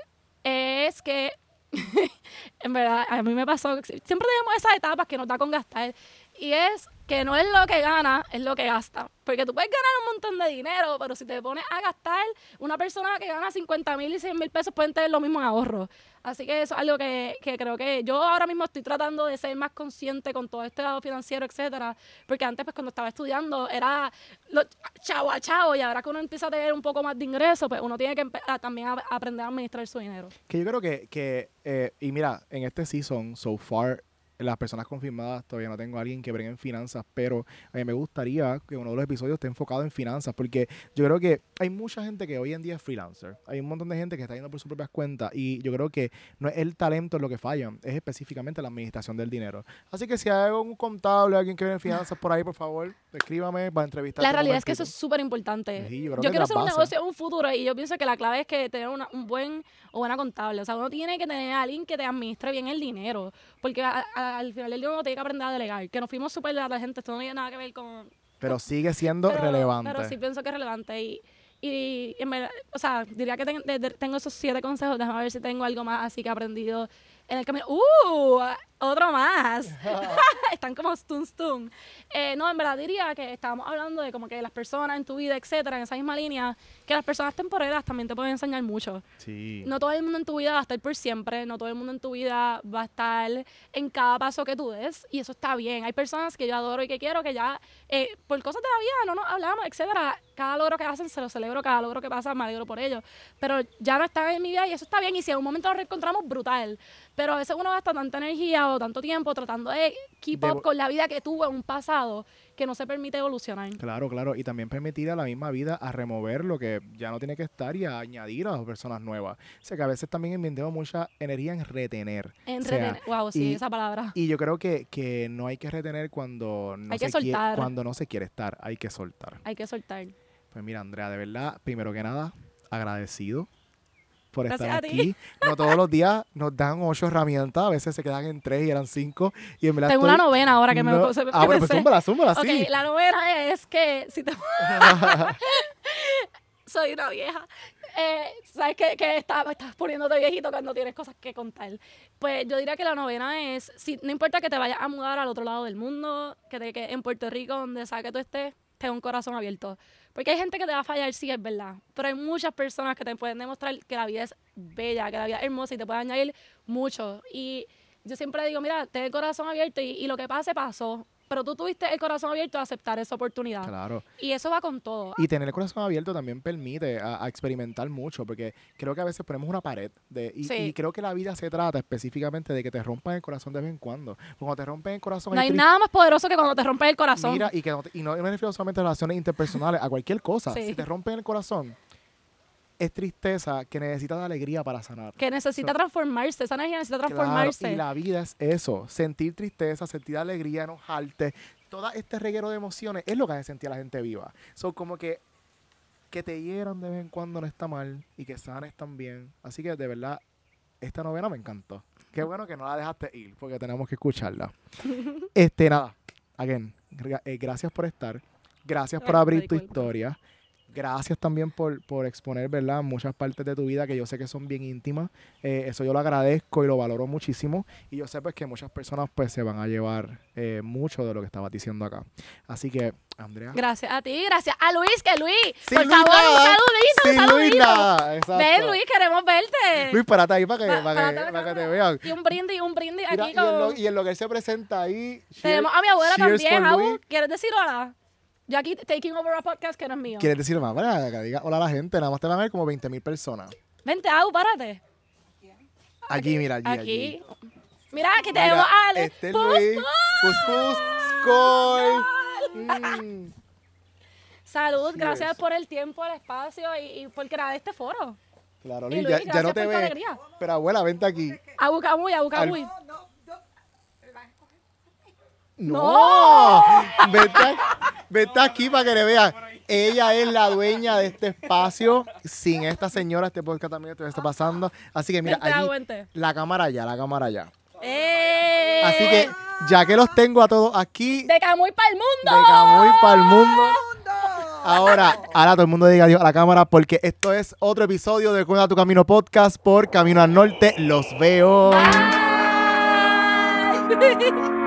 es que, <laughs> en verdad, a mí me pasó, siempre tenemos esas etapas que nos da con gastar. Y es que no es lo que gana, es lo que gasta. Porque tú puedes ganar un montón de dinero, pero si te pones a gastar, una persona que gana 50 mil y 100 mil pesos pueden tener lo mismo en ahorro. Así que eso es algo que, que creo que yo ahora mismo estoy tratando de ser más consciente con todo este lado financiero, etcétera. Porque antes, pues cuando estaba estudiando, era lo, chavo a chavo, y ahora que uno empieza a tener un poco más de ingreso, pues uno tiene que también aprender a administrar su dinero. Que yo creo que, que eh, y mira, en este season, so far, las personas confirmadas, todavía no tengo a alguien que bregue en finanzas, pero a mí me gustaría que uno de los episodios esté enfocado en finanzas, porque yo creo que hay mucha gente que hoy en día es freelancer, hay un montón de gente que está yendo por sus propias cuentas, y yo creo que no es el talento lo que falla, es específicamente la administración del dinero. Así que si hay un contable, alguien que ve en finanzas por ahí, por favor, escríbame para entrevistar. La realidad es que eso es súper importante. Sí, yo quiero hacer un negocio en un futuro y yo pienso que la clave es que tener una- un buen o buena contable. O sea, uno tiene que tener a alguien que te administre bien el dinero. Porque a- a- al final del día uno tiene que aprender a delegar. Que nos fuimos súper de la gente, esto no tiene nada que ver con... Pero sigue siendo pero- relevante. Pero sí pienso que es relevante. Y, y en verdad, o sea, diría que ten- de- de- tengo esos siete consejos. Déjame ver si tengo algo más así que he aprendido en el camino. ¡Uh! Otro más. <laughs> <laughs> Están como stun stun. Eh, no, en verdad diría que estábamos hablando de como que las personas en tu vida, etcétera, en esa misma línea, que las personas temporeras también te pueden enseñar mucho. Sí. No todo el mundo en tu vida va a estar por siempre, no todo el mundo en tu vida va a estar en cada paso que tú des, y eso está bien. Hay personas que yo adoro y que quiero que ya, eh, por cosas de la vida, no nos hablamos, etcétera. Cada logro que hacen se lo celebro, cada logro que pasa me alegro por ello. Pero ya no están en mi vida y eso está bien, y si en un momento nos reencontramos, brutal. Pero a veces uno gasta tanta energía tanto tiempo tratando de keep up con la vida que tuvo en un pasado que no se permite evolucionar. Claro, claro. Y también permitir a la misma vida a remover lo que ya no tiene que estar y a añadir a las personas nuevas. O sea que a veces también invirtemos mucha energía en retener. En O sea, retener- wow, sí, y- esa palabra. Y yo creo que, que no hay que retener cuando no, Hay que se quie- soltar. cuando no se quiere estar. Hay que soltar. Hay que soltar. Pues mira, Andrea, de verdad, primero que nada, agradecido por Gracias estar aquí. No todos los días nos dan ocho herramientas, a veces se quedan en tres y eran cinco. Y en verdad Tengo estoy- una novena ahora que me, No- se- que Ah, bueno, pues zúmbala, zúmbala, Ok, sí. la novena es que si te... <laughs> Soy una vieja. Eh, Sabes que, que estás, estás poniéndote viejito cuando tienes cosas que contar. Pues yo diría que la novena es, si, no importa que te vayas a mudar al otro lado del mundo, que, te, que en Puerto Rico, donde sea que tú estés, tenga un corazón abierto. Porque hay gente que te va a fallar, sí, es verdad. Pero hay muchas personas que te pueden demostrar que la vida es bella, que la vida es hermosa y te pueden añadir mucho. Y yo siempre digo, mira, ten el corazón abierto y, y lo que pase, pasó. Pero tú tuviste el corazón abierto a aceptar esa oportunidad. Claro. Y eso va con todo. Y tener el corazón abierto también permite a, a experimentar mucho, porque creo que a veces ponemos una pared. De, y, Sí. y creo que la vida se trata específicamente de que te rompan el corazón de vez en cuando. Cuando te rompen el corazón No hay nada más poderoso que cuando te rompes el corazón. Mira, y, que no, te- y no me refiero solamente a relaciones interpersonales, a cualquier cosa. Sí. Si te rompen el corazón, es tristeza que necesitas de alegría para sanar. que necesita So- transformarse. Esa energía necesita Claro, transformarse. y la vida es eso, sentir tristeza, sentir alegría, enojarte, todo este reguero de emociones es lo que hace sentir a la gente viva. Son como que que te hieran de vez en cuando no está mal y que sanes también. Así que de verdad, esta novena me encantó. Qué bueno que no la dejaste ir, porque tenemos que escucharla. <laughs> este, nada, again, eh, gracias por estar. Gracias por abrir tu historia. Gracias también por, por exponer, ¿verdad? Muchas partes de tu vida que yo sé que son bien íntimas. Eh, eso yo lo agradezco y lo valoro muchísimo. Y yo sé pues que muchas personas pues se van a llevar eh, mucho de lo que estabas diciendo acá. Así que, Andrea. Gracias a ti, gracias a Luis, que Luis, por Luis favor, un nada. un Sin Luis saludito. nada. Exacto. Ven, Luis, queremos verte. Luis, párate ahí para que, Pa- para que, para que te vean. Y un brindis, un brindis Mira, aquí y, en lo, con... y en lo que él se presenta ahí. Tenemos a mi abuela también, for Abu. Luis. ¿Quieres decirlo ahora? Yo aquí taking over a podcast que no es mío. ¿Quieres decir más? Para que diga hola a la gente. Nada más te van a ver como 20 mil personas. Vente, Abu, párate. Aquí, mira, allí. Aquí. allí. Mira, aquí Mira, tenemos a Ale. Este es Pus, Luis. pus. Pus, Skol. Mm. Salud, Cheers. gracias por el tiempo, el espacio y, y por crear este foro. Claro, Y Luis, ya, no te por tu ve. alegría. Pero abuela, vente aquí. Abu Camuy, Abu No, vete, vete aquí para que le vean. Ella es la dueña de este espacio. Sin esta señora, este podcast también te está pasando. Así que mira, allí, la cámara allá, la cámara allá. ¡Eh! Así que, ya que los tengo a todos aquí, De Camuy para el mundo. de Camuy para el mundo. Ahora, <laughs> ahora todo el mundo diga adiós a la cámara porque esto es otro episodio de Cuida tu Camino Podcast por Camino al Norte. Los veo. Bye. <laughs>